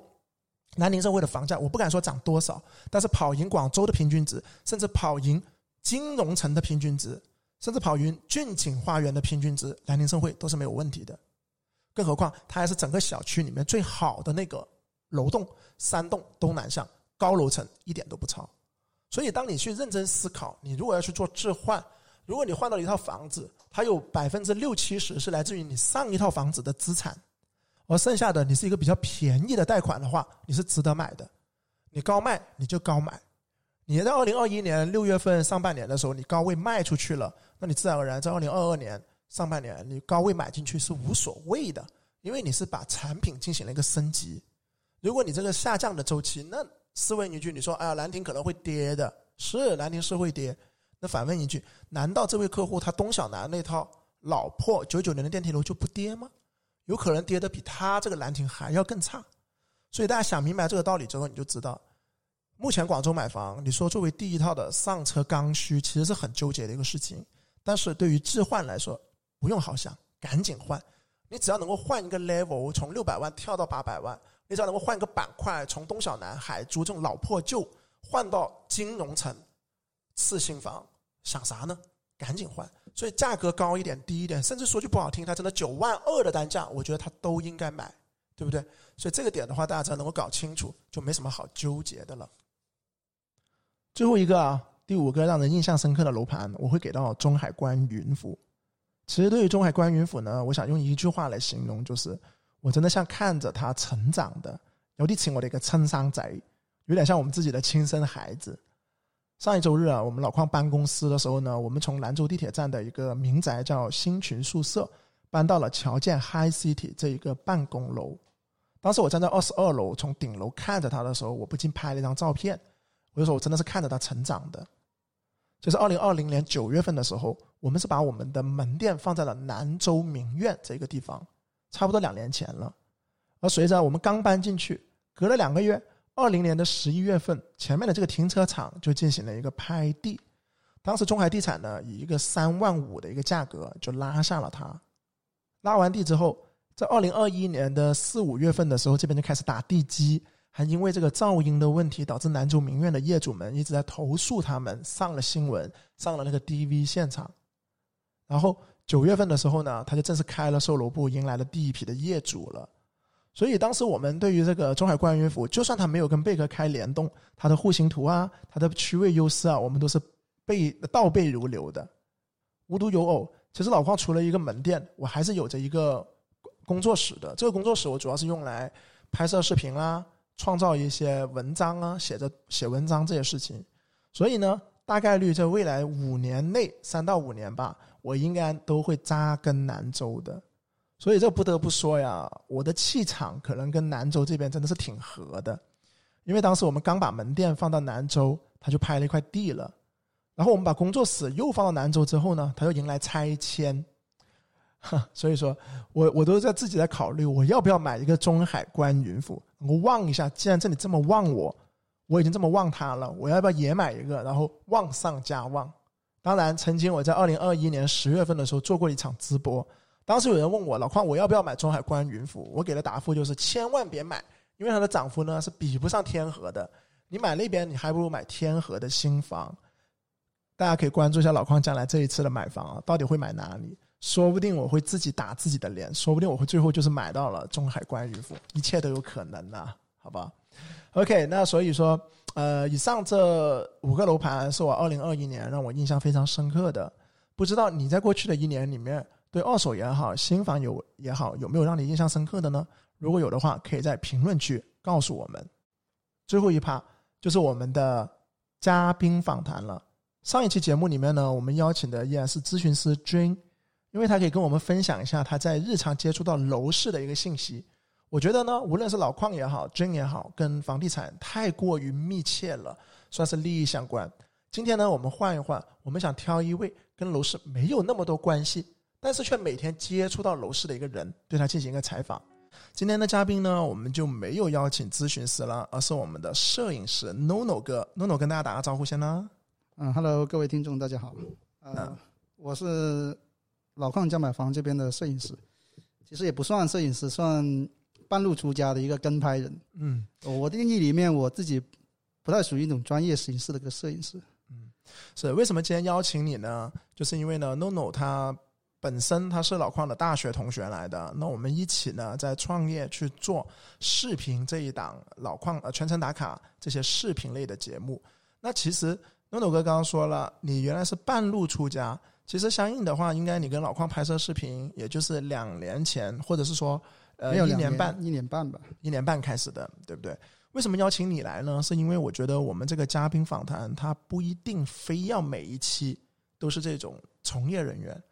Speaker 1: 南宁盛会的房价我不敢说涨多少，但是跑赢广州的平均值，甚至跑赢金融城的平均值。甚至跑赢俊景花园的平均值，南宁盛会都是没有问题的。更何况它还是整个小区里面最好的那个楼栋，三栋东南向高楼层，一点都不超。所以，当你去认真思考，你如果要去做置换，如果你换到一套房子，它有百分之六七十是来自于你上一套房子的资产，而剩下的你是一个比较便宜的贷款的话，你是值得买的。你高卖你就高买，你在二零二一年六月份上半年的时候，你高位卖出去了，那你自然而然在二零二二年上半年你高位买进去是无所谓的，因为你是把产品进行了一个升级。如果你这个下降的周期，那试问一句，你说哎呀，兰亭可能会跌的，是兰亭是会跌。那反问一句，难道这位客户他东小南那套老破九九年的电梯楼就不跌吗？有可能跌的比他这个兰亭还要更差。所以大家想明白这个道理之后，你就知道，目前广州买房，你说作为第一套的上车刚需，其实是很纠结的一个事情。但是对于置换来说，不用好想，赶紧换。你只要能够换一个 level，从六百万跳到八百万。你只要能够换一个板块，从东小南、海珠这种老破旧换到金融城、次新房，想啥呢？赶紧换！所以价格高一点、低一点，甚至说句不好听，它真的九万二的单价，我觉得它都应该买，对不对？所以这个点的话，大家只要能够搞清楚，就没什么好纠结的了。最后一个啊，第五个让人印象深刻的楼盘，我会给到中海关云府。其实对于中海关云府呢，我想用一句话来形容，就是。我真的像看着他成长的，有啲似我的一个亲生仔，有点像我们自己的亲生孩子。上一周日啊，我们老邝搬公司的时候呢，我们从兰州地铁站的一个民宅叫新群宿舍，搬到了侨建 High City 这一个办公楼。当时我站在二十二楼，从顶楼看着他的时候，我不禁拍了一张照片。我就说我真的是看着他成长的。就是二零二零年九月份的时候，我们是把我们的门店放在了兰州名苑这个地方。差不多两年前了，而随着我们刚搬进去，隔了两个月，二零年的十一月份，前面的这个停车场就进行了一个拍地。当时中海地产呢，以一个三万五的一个价格就拉下了它。拉完地之后，在二零二一年的四五月份的时候，这边就开始打地基，还因为这个噪音的问题，导致南州名苑的业主们一直在投诉他们，上了新闻，上了那个 DV 现场，然后。九月份的时候呢，他就正式开了售楼部，迎来了第一批的业主了。所以当时我们对于这个中海观云府，就算他没有跟贝壳开联动，它的户型图啊，它的区位优势啊，我们都是背倒背如流的。无独有偶，其实老邝除了一个门店，我还是有着一个工作室的。这个工作室我主要是用来拍摄视频啊，创造一些文章啊，写着写文章这些事情。所以呢，大概率在未来五年内，三到五年吧。我应该都会扎根兰州的，所以这不得不说呀，我的气场可能跟兰州这边真的是挺合的，因为当时我们刚把门店放到兰州，他就拍了一块地了，然后我们把工作室又放到兰州之后呢，他又迎来拆迁，所以说我我都在自己在考虑，我要不要买一个中海观云府，我望一下，既然这里这么旺我，我已经这么旺它了，我要不要也买一个，然后旺上加旺。当然，曾经我在二零二一年十月份的时候做过一场直播，当时有人问我老邝我要不要买中海关云府，我给的答复就是千万别买，因为它的涨幅呢是比不上天河的。你买那边，你还不如买天河的新房。大家可以关注一下老邝将来这一次的买房啊，到底会买哪里？说不定我会自己打自己的脸，说不定我会最后就是买到了中海关云府，一切都有可能呐，好吧？OK，那所以说。呃，以上这五个楼盘是我二零二一年让我印象非常深刻的。不知道你在过去的一年里面，对二手也好，新房有也好，有没有让你印象深刻的呢？如果有的话，可以在评论区告诉我们。最后一趴就是我们的嘉宾访谈了。上一期节目里面呢，我们邀请的依然是咨询师 Jane，因为他可以跟我们分享一下他在日常接触到楼市的一个信息。我觉得呢，无论是老邝也好，真也好，跟房地产太过于密切了，算是利益相关。今天呢，我们换一换，我们想挑一位跟楼市没有那么多关系，但是却每天接触到楼市的一个人，对他进行一个采访。今天的嘉宾呢，我们就没有邀请咨询师了，而是我们的摄影师 NONO 哥。NONO 跟大家打个招呼先啦。
Speaker 2: 嗯，Hello，各位听众，大家好。呃，我是老矿家买房这边的摄影师，其实也不算摄影师，算。半路出家的一个跟拍人，嗯，我的定义里面，我自己不太属于一种专业形式的一个摄影师，
Speaker 1: 嗯，是为什么今天邀请你呢？就是因为呢，NONO 他本身他是老邝的大学同学来的，那我们一起呢在创业去做视频这一档老邝呃全程打卡这些视频类的节目。那其实 NONO 哥刚刚说了，你原来是半路出家，其实相应的话，应该你跟老邝拍摄视频，也就是两年前，或者是说。呃，一
Speaker 2: 年
Speaker 1: 半，
Speaker 2: 一年半吧，
Speaker 1: 一年半开始的，对不对？为什么邀请你来呢？是因为我觉得我们这个嘉宾访谈，他不一定非要每一期都是这种从业人员，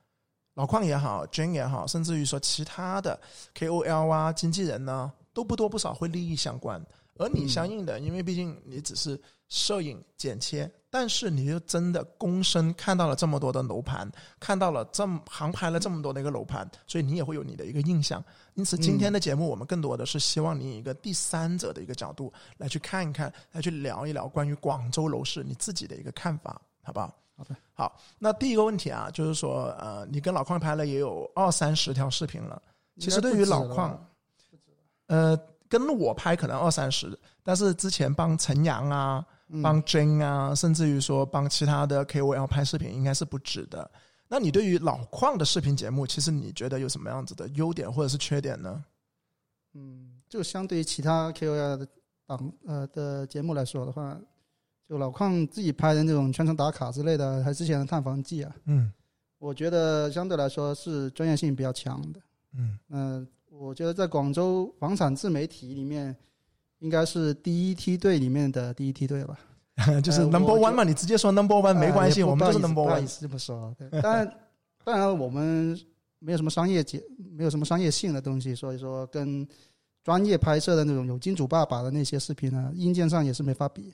Speaker 1: 老邝也好，Jane 也好，甚至于说其他的 KOL 啊、经纪人呢，都不多不少会利益相关。而你相应的，因为毕竟你只是摄影剪切，但是你就真的躬身看到了这么多的楼盘，看到了这么航拍了这么多的一个楼盘，所以你也会有你的一个印象。因此，今天的节目我们更多的是希望你以一个第三者的一个角度来去看一看，来去聊一聊关于广州楼市你自己的一个看法，好不好？
Speaker 2: 好的，
Speaker 1: 好。那第一个问题啊，就是说，呃，你跟老邝拍了也有二三十条视频了，其实对于老邝，呃。跟我拍可能二三十，但是之前帮陈阳啊、帮 Jane 啊，甚至于说帮其他的 KOL 拍视频，应该是不止的。那你对于老邝的视频节目，其实你觉得有什么样子的优点或者是缺点呢？
Speaker 2: 嗯，就相对于其他 KOL 的档呃的节目来说的话，就老邝自己拍的那种全程打卡之类的，还之前的探访记啊，嗯，我觉得相对来说是专业性比较强的，嗯嗯。我觉得在广州房产自媒体里面，应该是第一梯队里面的第一梯队吧，
Speaker 1: 就是 number one 嘛，你直接说 number one 没关系，我们就是 number one。不
Speaker 2: 好意思这么说，当然，当然我们没有什么商业节，没有什么商业性的东西，所以说跟专业拍摄的那种有金主爸爸的那些视频呢，硬件上也是没法比。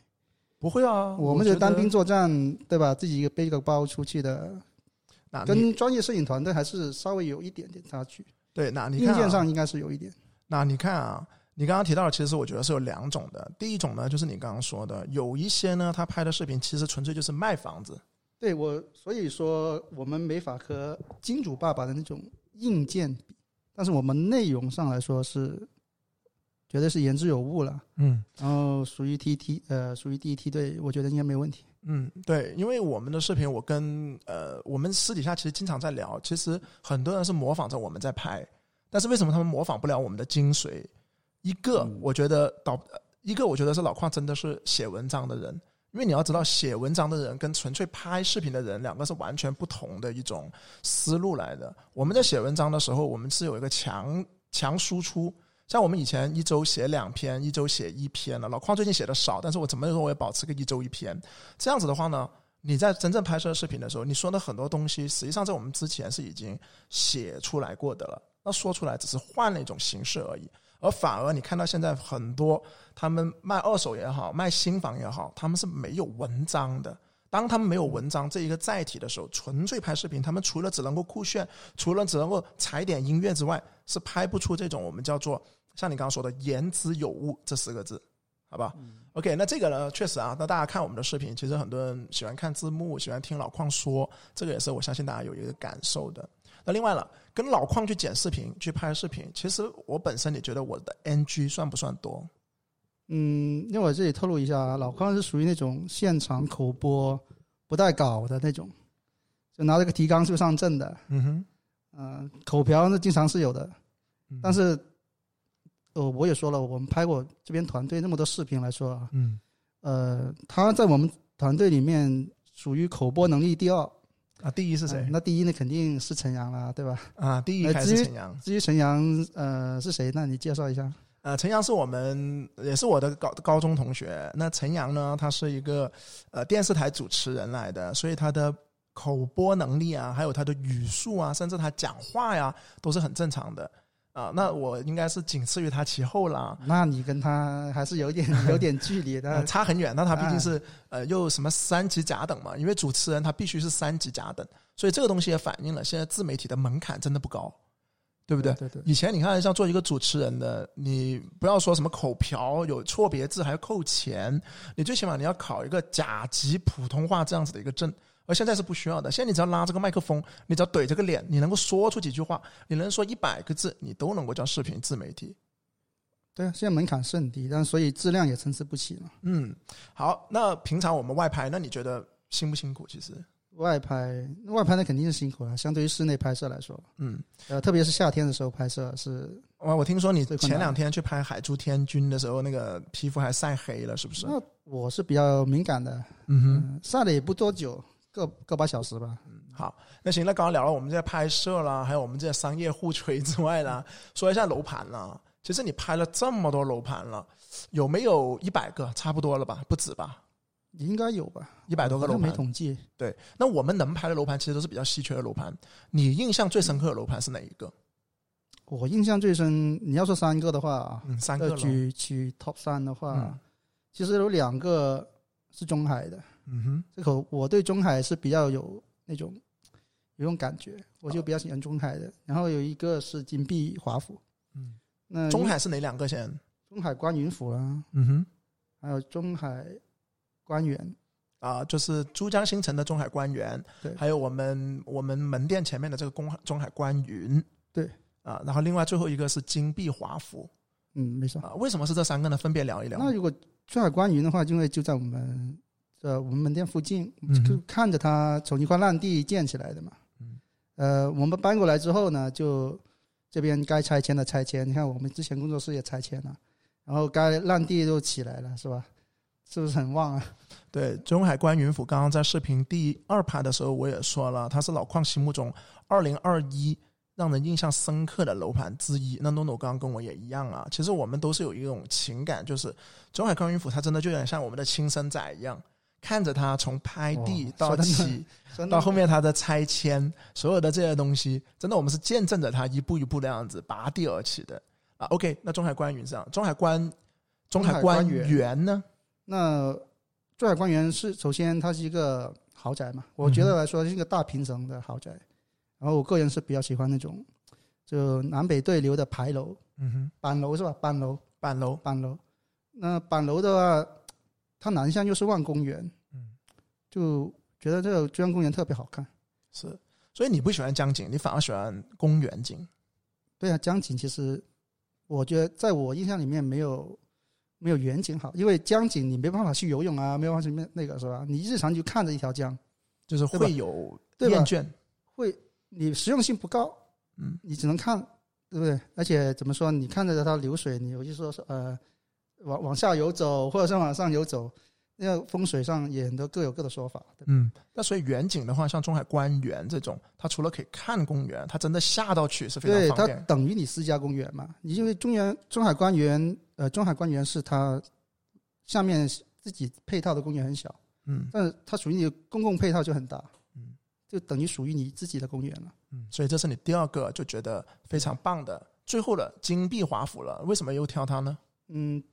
Speaker 1: 不会啊，
Speaker 2: 我们就单兵作战，对吧？自己一个背个包出去的，跟专业摄影团队还是稍微有一点点差距。
Speaker 1: 对，那你看
Speaker 2: 硬件上应该是有一点。
Speaker 1: 那你看啊，你刚刚提到的，其实我觉得是有两种的。第一种呢，就是你刚刚说的，有一些呢，他拍的视频其实纯粹就是卖房子。
Speaker 2: 对我，所以说我们没法和金主爸爸的那种硬件比，但是我们内容上来说是绝对是言之有物了。嗯，然后属于 T T 呃，属于第一梯队，我觉得应该没问题。
Speaker 1: 嗯，对，因为我们的视频，我跟呃，我们私底下其实经常在聊，其实很多人是模仿着我们在拍，但是为什么他们模仿不了我们的精髓？一个我觉得导，一个我觉得是老邝真的是写文章的人，因为你要知道，写文章的人跟纯粹拍视频的人两个是完全不同的一种思路来的。我们在写文章的时候，我们是有一个强强输出。像我们以前一周写两篇，一周写一篇了。老邝最近写的少，但是我怎么说我也保持个一周一篇。这样子的话呢，你在真正拍摄视频的时候，你说的很多东西，实际上在我们之前是已经写出来过的了。那说出来只是换了一种形式而已。而反而你看到现在很多他们卖二手也好，卖新房也好，他们是没有文章的。当他们没有文章这一个载体的时候，纯粹拍视频，他们除了只能够酷炫，除了只能够踩点音乐之外，是拍不出这种我们叫做。像你刚刚说的“言之有物”这四个字，好吧？OK，那这个呢，确实啊，那大家看我们的视频，其实很多人喜欢看字幕，喜欢听老矿说，这个也是我相信大家有一个感受的。那另外了，跟老矿去剪视频、去拍视频，其实我本身你觉得我的 NG 算不算多？
Speaker 2: 嗯，那我这里透露一下，老邝是属于那种现场口播不带稿的那种，就拿着个提纲就上阵的。嗯哼，嗯，口瓢那经常是有的，但是。哦，我也说了，我们拍过这边团队那么多视频来说啊，嗯，呃，他在我们团队里面属于口播能力第二
Speaker 1: 啊，第一是谁？
Speaker 2: 那第一呢肯定是陈阳啦，对吧？
Speaker 1: 啊，第一还是陈阳。
Speaker 2: 至于陈阳，呃，是谁？那你介绍一下。
Speaker 1: 呃，陈阳是我们也是我的高高中同学。那陈阳呢，他是一个呃电视台主持人来的，所以他的口播能力啊，还有他的语速啊，甚至他讲话呀，都是很正常的。啊，那我应该是仅次于他其后了。
Speaker 2: 那你跟他还是有点 有点距离的，
Speaker 1: 差很远。那他毕竟是呃，又什么三级甲等嘛？因为主持人他必须是三级甲等，所以这个东西也反映了现在自媒体的门槛真的不高，对不对？
Speaker 2: 对对。
Speaker 1: 以前你看，像做一个主持人的，你不要说什么口瓢、有错别字还要扣钱，你最起码你要考一个甲级普通话这样子的一个证。而现在是不需要的，现在你只要拉这个麦克风，你只要怼这个脸，你能够说出几句话，你能说一百个字，你都能够叫视频自媒体。
Speaker 2: 对啊，现在门槛是很低，但所以质量也参差不齐嘛。
Speaker 1: 嗯，好，那平常我们外拍，那你觉得辛不辛苦？其实
Speaker 2: 外拍，外拍那肯定是辛苦了，相对于室内拍摄来说。嗯，呃，特别是夏天的时候拍摄是。
Speaker 1: 哇我听说你前两天去拍《海珠天君》的时候，那个皮肤还晒黑了，是不是？
Speaker 2: 那我是比较敏感的，嗯哼，晒了也不多久。个个把小时吧，
Speaker 1: 嗯，好，那行，那刚刚聊了我们这拍摄啦，还有我们这些商业互吹之外啦，说一下楼盘啦。其其实你拍了这么多楼盘了，有没有一百个？差不多了吧？不止吧？
Speaker 2: 应该有吧？
Speaker 1: 一百多个楼盘
Speaker 2: 没统计。
Speaker 1: 对，那我们能拍的楼盘其实都是比较稀缺的楼盘。你印象最深刻的楼盘是哪一个？
Speaker 2: 我印象最深，你要说三个的话，
Speaker 1: 嗯，三个
Speaker 2: 举举 top 三的话，其实有两个是中海的。
Speaker 1: 嗯哼，
Speaker 2: 这口我对中海是比较有那种有种感觉，我就比较喜欢中海的。然后有一个是金碧华府。
Speaker 1: 嗯，那中海是哪两个先？
Speaker 2: 中海观云府
Speaker 1: 啦。嗯哼，
Speaker 2: 还有中海观园。
Speaker 1: 啊，就是珠江新城的中海观园。
Speaker 2: 对，
Speaker 1: 还有我们我们门店前面的这个公中海观云。
Speaker 2: 对。
Speaker 1: 啊，然后另外最后一个是金碧华府，
Speaker 2: 嗯，没错。
Speaker 1: 啊，为什么是这三个呢？分别聊一聊。
Speaker 2: 那如果珠海观云的话，因为就在我们呃我们门店附近，就看着它从一块烂地建起来的嘛。
Speaker 1: 嗯。
Speaker 2: 呃，我们搬过来之后呢，就这边该拆迁的拆迁，你看我们之前工作室也拆迁了，然后该烂地都起来了，是吧？是不是很旺啊？
Speaker 1: 对，中海观云府刚刚在视频第二排的时候，我也说了，它是老矿心目中二零二一。让人印象深刻的楼盘之一，那诺诺刚刚跟我也一样啊。其实我们都是有一种情感，就是中海观云府，它真的就有点像我们的亲生仔一样，看着它从拍地到起，到后面它的拆迁，所有的这些东西，真的我们是见证着它一步一步的样子拔地而起的啊。OK，那中海观云这样，中海观中海观园呢？
Speaker 2: 那中海观园是首先它是一个豪宅嘛，我觉得来说是一个大平层的豪宅。然后我个人是比较喜欢那种，就南北对流的牌楼，
Speaker 1: 嗯哼，
Speaker 2: 板楼是吧？板楼，
Speaker 1: 板楼，
Speaker 2: 板楼。那板楼的话，它南向又是望公园，
Speaker 1: 嗯，
Speaker 2: 就觉得这个中央公园特别好看。
Speaker 1: 是，所以你不喜欢江景，你反而喜欢公园景。
Speaker 2: 对啊，江景其实我觉得在我印象里面没有没有远景好，因为江景你没办法去游泳啊，没有办法去那那个是吧？你日常就看着一条江，
Speaker 1: 就是会有厌倦，
Speaker 2: 会。你实用性不高，
Speaker 1: 嗯，
Speaker 2: 你只能看，对不对？而且怎么说？你看着它流水，你有就说是呃，往往下游走，或者是往上游走，那个风水上也很多各有各的说法。
Speaker 1: 嗯，那所以远景的话，像中海观园这种，它除了可以看公园，它真的下到去是非常
Speaker 2: 方便。它等于你私家公园嘛？你因为中原中海观园，呃，中海观园是它下面自己配套的公园很小，
Speaker 1: 嗯，
Speaker 2: 但是它属于你公共配套就很大。嗯就等于属于你自己的公园了，
Speaker 1: 嗯，所以这是你第二个就觉得非常棒的，最后的金碧华府了。为什么又挑它呢？
Speaker 2: 嗯，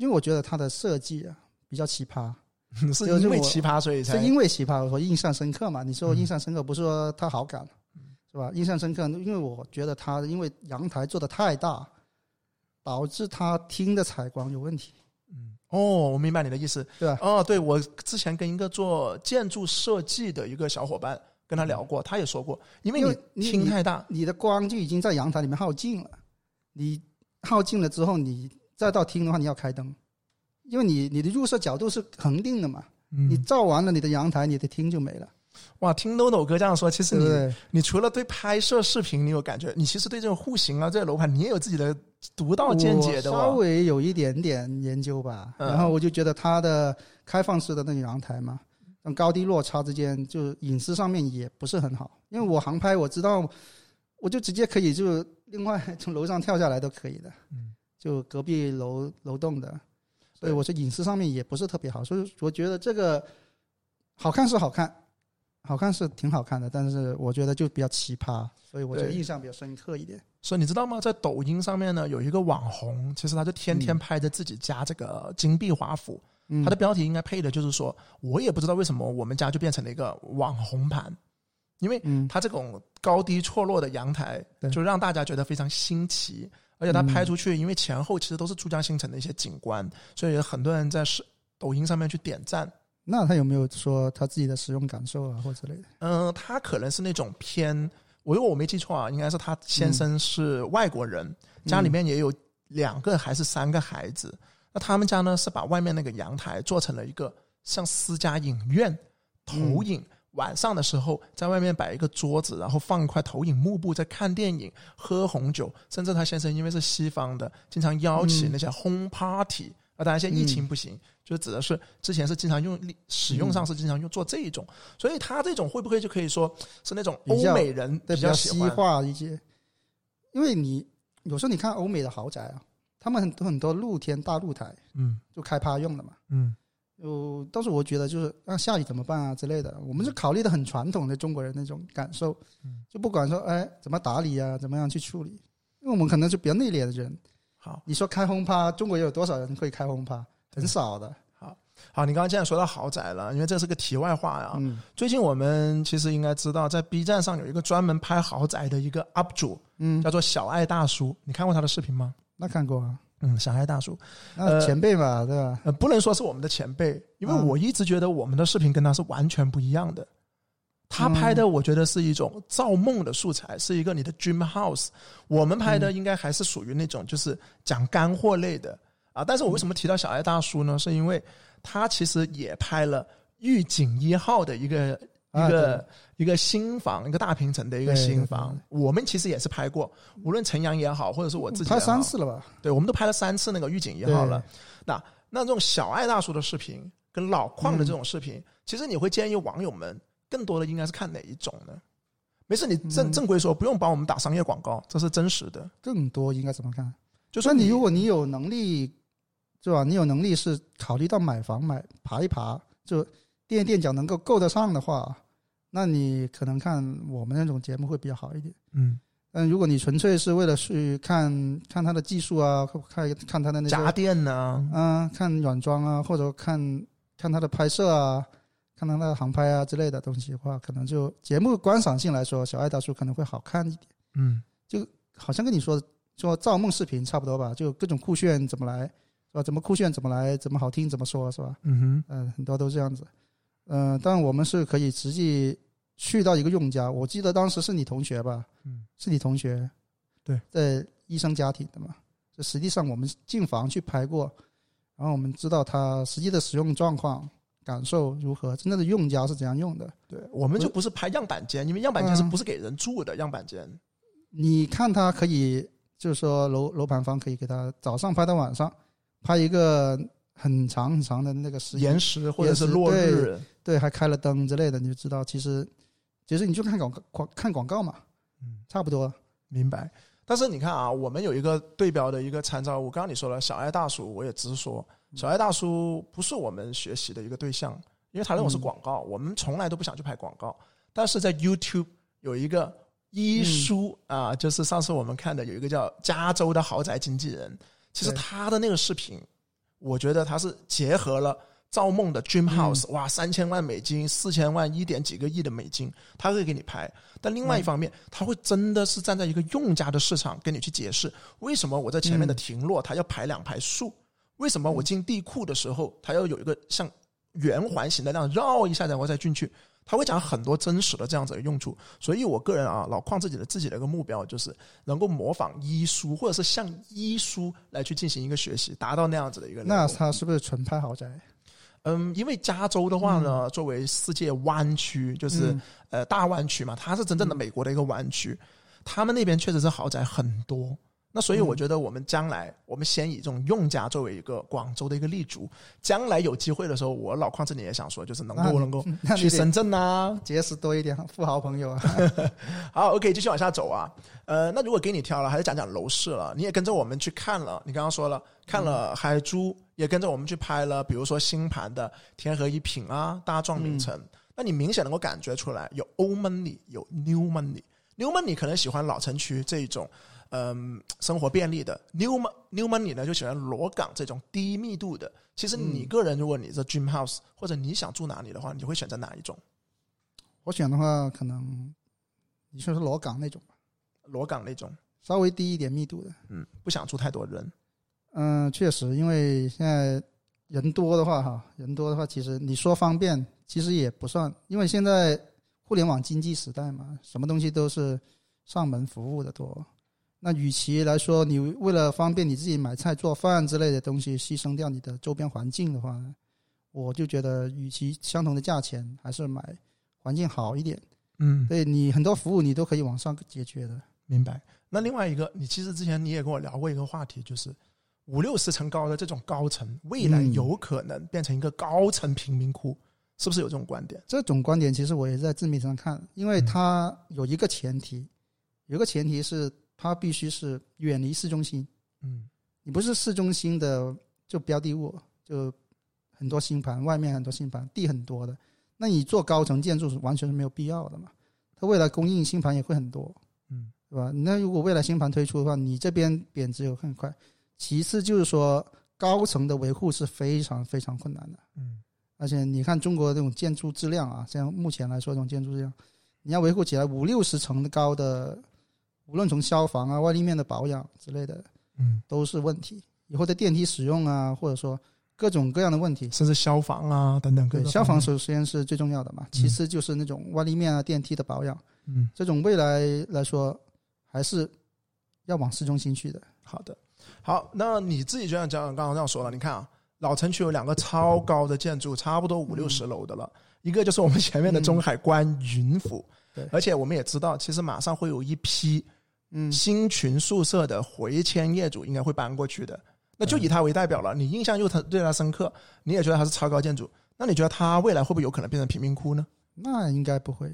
Speaker 2: 因为我觉得它的设计啊比较奇葩，
Speaker 1: 是因为奇葩所以才
Speaker 2: 是因为奇葩我印象深刻嘛？你说印象深刻不是说它好感，是吧？印象深刻，因为我觉得它因为阳台做的太大，导致它厅的采光有问题。
Speaker 1: 嗯，哦，我明白你的意思，
Speaker 2: 对吧？
Speaker 1: 哦，对我之前跟一个做建筑设计的一个小伙伴。跟他聊过，他也说过，因为你厅太大，
Speaker 2: 你的光就已经在阳台里面耗尽了。你耗尽了之后，你再到厅的话，你要开灯，因为你你的入射角度是恒定的嘛。你照完了你的阳台，你的厅就没了。
Speaker 1: 哇，听豆豆哥这样说，其实你你除了对拍摄视频你有感觉，你其实对这种户型啊，这些楼盘你也有自己的独到见解的。
Speaker 2: 稍微有一点点研究吧，然后我就觉得它的开放式的那个阳台嘛。高低落差之间，就隐私上面也不是很好。因为我航拍，我知道，我就直接可以就另外从楼上跳下来都可以的。
Speaker 1: 嗯，
Speaker 2: 就隔壁楼楼栋的，所以我说隐私上面也不是特别好。所以我觉得这个好看是好看，好看是挺好看的，但是我觉得就比较奇葩，所以我觉得印象比较深刻一点。
Speaker 1: 所以你知道吗？在抖音上面呢，有一个网红，其实他就天天拍着自己家这个金碧华府。他的标题应该配的就是说，我也不知道为什么我们家就变成了一个网红盘，因为它这种高低错落的阳台，就让大家觉得非常新奇。而且它拍出去，因为前后其实都是珠江新城的一些景观，所以很多人在是抖音上面去点赞。
Speaker 2: 那他有没有说他自己的使用感受啊，或之类的？
Speaker 1: 嗯，他可能是那种偏，我如果我没记错啊，应该是他先生是外国人，家里面也有两个还是三个孩子。那他们家呢是把外面那个阳台做成了一个像私家影院，投影。晚上的时候在外面摆一个桌子，然后放一块投影幕布，在看电影、喝红酒。甚至他先生因为是西方的，经常邀请那些 home party。啊，当然现在疫情不行，就指的是之前是经常用使用上是经常用做这一种。所以他这种会不会就可以说是那种欧美人比
Speaker 2: 较
Speaker 1: 西
Speaker 2: 化一些？因为你有时候你看欧美的豪宅啊。他们很多很多露天大露台，
Speaker 1: 嗯
Speaker 2: 就开趴用的嘛。
Speaker 1: 嗯
Speaker 2: 有，但是我觉得就是啊，下雨怎么办啊之类的，我们是考虑的很传统的中国人那种感受，
Speaker 1: 嗯
Speaker 2: 就不管说哎怎么打理啊，怎么样去处理，因为我们可能是比较内敛的人。
Speaker 1: 好
Speaker 2: 你说开轰趴，中国有多少人会开轰趴？很少的。
Speaker 1: 好，好你刚刚既然说到豪宅了，因为这是个题外话呀。
Speaker 2: 嗯
Speaker 1: 最近我们其实应该知道，在 B 站上有一个专门拍豪宅的一个 UP 主，
Speaker 2: 嗯，
Speaker 1: 叫做小爱大叔。你看过他的视频吗？
Speaker 2: 那看过啊，
Speaker 1: 嗯，小爱大叔，
Speaker 2: 那前辈嘛，对吧？
Speaker 1: 呃，不能说是我们的前辈，因为
Speaker 2: 嗯
Speaker 1: 我一直觉得我们的视频跟他是完全不一样的。他拍的，我觉得是一种造梦的素材，是一个你的 dream house。我们拍的应该还是属于那种就是讲干货类的啊。但是我为什么提到小爱大叔呢？是因为他其实也拍了预警一号的一个
Speaker 2: 啊
Speaker 1: 一个一个新房，一个大平层的一个新房。我们其实也是拍过，无论陈阳也好，或者是我自己
Speaker 2: 拍三次了吧？
Speaker 1: 对，我们都拍了三次那个预警一号了。那那这种小爱大叔的视频跟老矿的这种视频，
Speaker 2: 嗯
Speaker 1: 其实你会建议网友们更多的应该是看哪一种呢？没事，你正
Speaker 2: 嗯
Speaker 1: 正规说，不用帮我们打商业广告，这是真实的。
Speaker 2: 更多应该怎么看？
Speaker 1: 就说
Speaker 2: 那你如果你有能力，是吧？你有能力是考虑到买房买爬一爬，就垫垫脚能够够得上的话，那你可能看我们那种节目会比较好一点。
Speaker 1: 嗯，
Speaker 2: 但如果你纯粹是为了去看看他的技术啊，看看他的那些
Speaker 1: 家电呢？
Speaker 2: 啊，看软装啊，或者看看他的拍摄啊，看它的航拍啊之类的东西的话，可能就节目观赏性来说，小爱大叔可能会好看一点。
Speaker 1: 嗯就
Speaker 2: 好像跟你说说造梦视频差不多吧，就各种酷炫怎么来，是吧？怎么酷炫怎么来，怎么好听怎么说，是吧？
Speaker 1: 嗯哼
Speaker 2: 嗯、很多都这样子。嗯、但我们是可以实际去到一个用家，我记得当时是你同学吧？
Speaker 1: 嗯，
Speaker 2: 是你同学，
Speaker 1: 对，
Speaker 2: 在医生家庭的嘛。这实际上我们进房去拍过，然后我们知道它实际的使用状况、感受如何，真正的用家是怎样用的。
Speaker 1: 对，我们就不是拍样板间，因为样板间是
Speaker 2: 嗯
Speaker 1: 不是给人住的样板间？
Speaker 2: 你看它可以，就是说楼楼盘方可以给他早上拍到晚上，拍一个很长很长的那个时间，
Speaker 1: 延时或者是落日，
Speaker 2: 对，还开了灯之类的，你就知道其实其实你就看广告广看广告嘛，
Speaker 1: 嗯，
Speaker 2: 差不多。
Speaker 1: 明白。但是你看啊，我们有一个对标的一个参照物，刚刚你说了小爱大叔，我也直说，小爱大叔不是我们学习的一个对象，因为他认为是广告，我们从来都不想去拍广告。但是在 YouTube 有一个一叔、啊，就是上次我们看的有一个叫加州的豪宅经纪人，其实他的那个视频，我觉得他是结合了。造梦的 Dream House，、哇，三千万美金，四千万，一点几个亿的美金，他会给你拍。但另外一方面，他会真的是站在一个用家的市场跟你去解释，为什么我在前面的停落，它要排两排树，为什么我进地库的时候，它要有一个像圆环形的那样绕一下，然后再进去。他会讲很多真实的这样子的用处，所以我个人啊，老矿自己的自己的一个目标就是能够模仿医书，或者是向医书来去进行一个学习，达到那样子的一个。
Speaker 2: 那他是不是纯拍豪宅？
Speaker 1: 嗯，因为加州的话呢，作为世界湾区，就是、
Speaker 2: 嗯
Speaker 1: 呃大湾区嘛，它是真正的美国的一个湾区，他们那边确实是豪宅很多。那所以我觉得我们将来，我们先以这种用家作为一个广州的一个立足，将来有机会的时候，我老邝这里也想说，就是能够能够 去深圳呐、
Speaker 2: 结识多一点富豪朋友啊。
Speaker 1: 好，OK，继续往下走啊。呃，那如果给你挑了，还是讲讲楼市了。你也跟着我们去看了，你刚刚说了看了海珠，也跟着我们去拍了，比如说新盘的天河一品啊、大壮名城。那你明显能够感觉出来，有 old money，有 new money。new money 可能喜欢老城区这一种，嗯、生活便利的。new mon new money 呢，就喜欢萝岗这种低密度的。其实你个人，如果你是 dream house 或者你想住哪里的话，你会选择哪一种？
Speaker 2: 我选的话，可能你说是萝岗那种吧，
Speaker 1: 裸港那种，
Speaker 2: 稍微低一点密度的。
Speaker 1: 嗯，不想住太多人。
Speaker 2: 嗯，确实，因为现在人多的话，哈，人多的话，其实你说方便，其实也不算，因为现在互联网经济时代嘛，什么东西都是上门服务的多。那与其来说，你为了方便你自己买菜做饭之类的东西，牺牲掉你的周边环境的话，我就觉得，与其相同的价钱，还是买环境好一点。
Speaker 1: 嗯，
Speaker 2: 对你很多服务你都可以网上解决的。
Speaker 1: 明白。那另外一个，你其实之前你也跟我聊过一个话题，就是五六十层高的这种高层，未来
Speaker 2: 嗯
Speaker 1: 有可能变成一个高层贫民窟，是不是有这种观点？
Speaker 2: 这种观点其实我也在字面上看，因为它有一个前提，有个前提是它必须是远离市中心。
Speaker 1: 嗯
Speaker 2: 你你不是市中心的就标的物，就很多新盘，外面很多新盘，地很多的，那你做高层建筑是完全是没有必要的嘛？它未来供应新盘也会很多，
Speaker 1: 嗯，
Speaker 2: 对吧？那如果未来新盘推出的话，你这边贬值也会很快。其次就是说，高层的维护是非常非常困难的，
Speaker 1: 嗯，
Speaker 2: 而且你看中国这种建筑质量啊，像目前来说，这种建筑质量，你要维护起来五六十层的高的，无论从消防啊、外立面的保养之类的，
Speaker 1: 嗯，
Speaker 2: 都是问题。以后的电梯使用啊，或者说各种各样的问题，
Speaker 1: 甚至消防啊等等各
Speaker 2: 对，消防
Speaker 1: 手，
Speaker 2: 首先是最重要的嘛，其次就是那种外立面啊、电梯的保养，
Speaker 1: 嗯，
Speaker 2: 这种未来来说还是要往市中心去的。
Speaker 1: 好的，好，那你自己就像讲刚刚这样说了，你看啊，老城区有两个超高的建筑，差不多五六十楼的了，一个就是我们前面的中海观云府，
Speaker 2: 对
Speaker 1: 而且我们也知道，其实马上会有一批
Speaker 2: 嗯，
Speaker 1: 新群宿舍的回迁业主应该会搬过去的，那就以它为代表了。你印象又它对它深刻，你也觉得它是超高建筑，那你觉得它未来会不会有可能变成贫民窟呢？
Speaker 2: 那应该不会，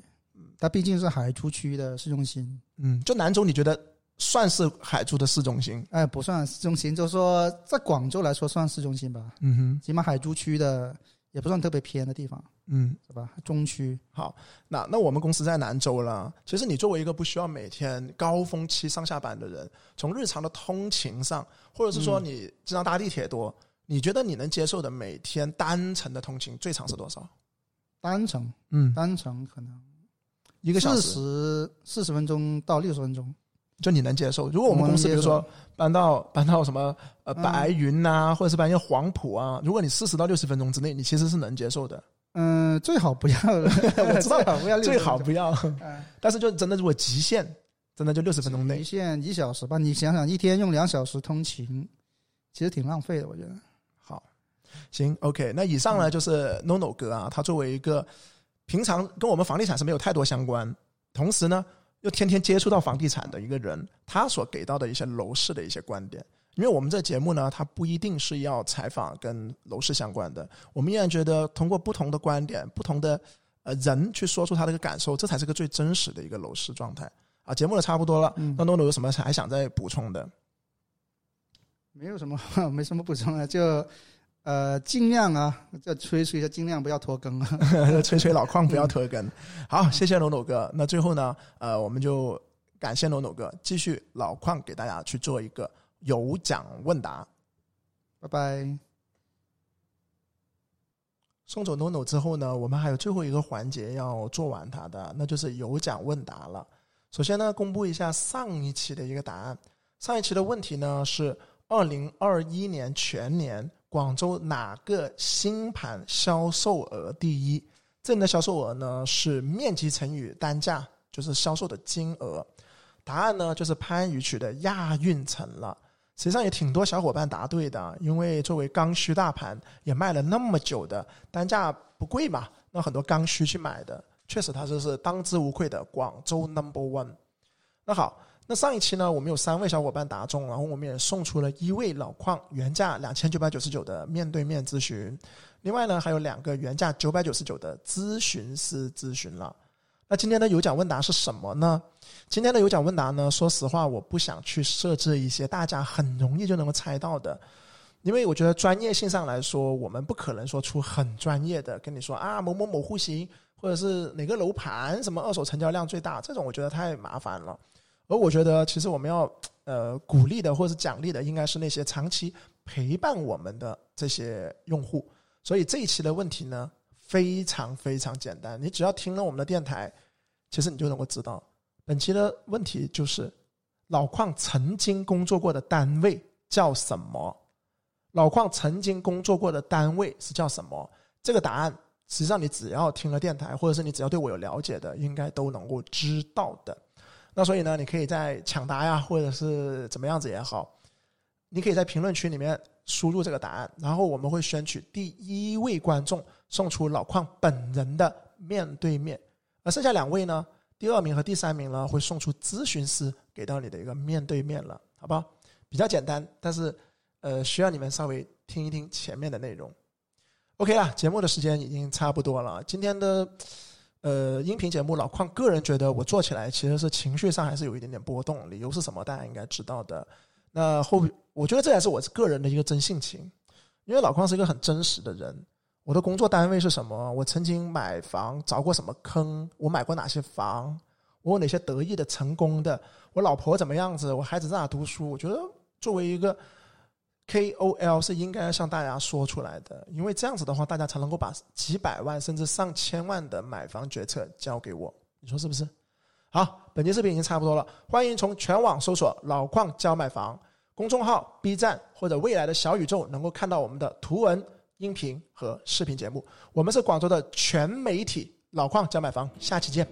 Speaker 2: 它毕竟是海珠区的市中心，
Speaker 1: 嗯，就南州你觉得算是海珠的市中心？
Speaker 2: 哎，不算市中心，就是说在广州来说算市中心吧，
Speaker 1: 嗯哼，
Speaker 2: 起码海珠区的也不算特别偏的地方，
Speaker 1: 嗯，
Speaker 2: 是吧？中区，
Speaker 1: 好，那那我们公司在南州了。其实你作为一个不需要每天高峰期上下班的人，从日常的通勤上，或者是说你经常搭地铁多，你觉得你能接受的每天单程的通勤最长是多少？
Speaker 2: 单程？
Speaker 1: 嗯，
Speaker 2: 单程可能
Speaker 1: 一个小
Speaker 2: 四
Speaker 1: 时，
Speaker 2: 十四十分钟到六十分钟，
Speaker 1: 就你能接受。如果我们公司比如说搬到搬到什么呃
Speaker 2: 嗯
Speaker 1: 白云呐、或者是搬到黄埔啊，如果你四十到六十分钟之内，你其实是能接受的。
Speaker 2: 嗯，最好不要，
Speaker 1: 我知道
Speaker 2: 最好不要
Speaker 1: 最好不要，
Speaker 2: 嗯
Speaker 1: 但是就真的如果极限，真的就六十分钟内极。
Speaker 2: 限一小时吧。你想想，一天用两小时通勤，其实挺浪费的，我觉得。
Speaker 1: 好，行，OK。那以上呢就是 NONO 哥啊，他作为一个平常跟我们房地产是没有太多相关，同时呢又天天接触到房地产的一个人，他所给到的一些楼市的一些观点。因为我们这节目呢，它不一定是要采访跟楼市相关的，我们依然觉得通过不同的观点、不同的呃人去说出他的一个感受，这才是个最真实的一个楼市状态啊。节目的差不多了，那诺诺有什么还想再补充的？
Speaker 2: 没有什么，没什么补充的，就呃尽量啊，再吹吹一下，尽量不要拖更啊。
Speaker 1: 催催老矿，不要拖更。好，谢谢龙斗哥。那最后呢，呃，我们就感谢龙斗哥，继续老矿给大家去做一个有奖问答。
Speaker 2: 拜拜。
Speaker 1: 送走 NONO 之后呢，我们还有最后一个环节要做完它的，那就是有奖问答了。首先呢，公布一下上一期的一个答案。上一期的问题呢是：二零二一年全年广州哪个新盘销售额第一？这里的销售额呢是面积乘以单价，就是销售的金额。答案呢就是番禺区的亚运城了。实际上也挺多小伙伴答对的，因为作为刚需大盘，也卖了那么久的，单价不贵嘛，那很多刚需去买的，确实它就是当之无愧的广州 Number One。那好，那上一期呢，我们有三位小伙伴答中，然后我们也送出了一位老矿原价两千九百九十九的面对面咨询，另外呢还有两个原价九百九十九的咨询师咨询了。那今天的有奖问答是什么呢？今天的有奖问答呢，说实话，我不想去设置一些大家很容易就能够猜到的，因为我觉得专业性上来说，我们不可能说出很专业的跟你说啊某某某户型，或者是哪个楼盘什么二手成交量最大，这种我觉得太麻烦了。而我觉得，其实我们要呃鼓励的或者是奖励的，应该是那些长期陪伴我们的这些用户。所以这一期的问题呢，非常非常简单，你只要听了我们的电台，其实你就能够知道。本期的问题就是：老矿曾经工作过的单位叫什么？老矿曾经工作过的单位是叫什么？这个答案实际上你只要听了电台，或者是你只要对我有了解的，应该都能够知道的。那所以呢，你可以在抢答呀，或者是怎么样子也好，你可以在评论区里面输入这个答案，然后我们会选取第一位观众送出老矿本人的面对面，而剩下两位呢，第二名和第三名呢会送出咨询师给到你的一个面对面了，好不好？比较简单，但是呃需要你们稍微听一听前面的内容。OK 啦，节目的时间已经差不多了，今天的。呃，音频节目老邝个人觉得我做起来其实是情绪上还是有一点点波动，理由是什么？大家应该知道的。那后我觉得这也是我个人的一个真性情，因为老邝是一个很真实的人。我的工作单位是什么？我曾经买房着过什么坑？我买过哪些房？我有哪些得意的、成功的？我老婆怎么样子？我孩子在哪读书？我觉得作为一个 KOL 是应该向大家说出来的，因为这样子的话，大家才能够把几百万甚至上千万的买房决策交给我。你说是不是？好，本期视频已经差不多了，欢迎从全网搜索“老矿教买房”公众号、B 站或者未来的小宇宙，能够看到我们的图文。音频和视频节目，我们是广州的全媒体老矿教买房，下期见，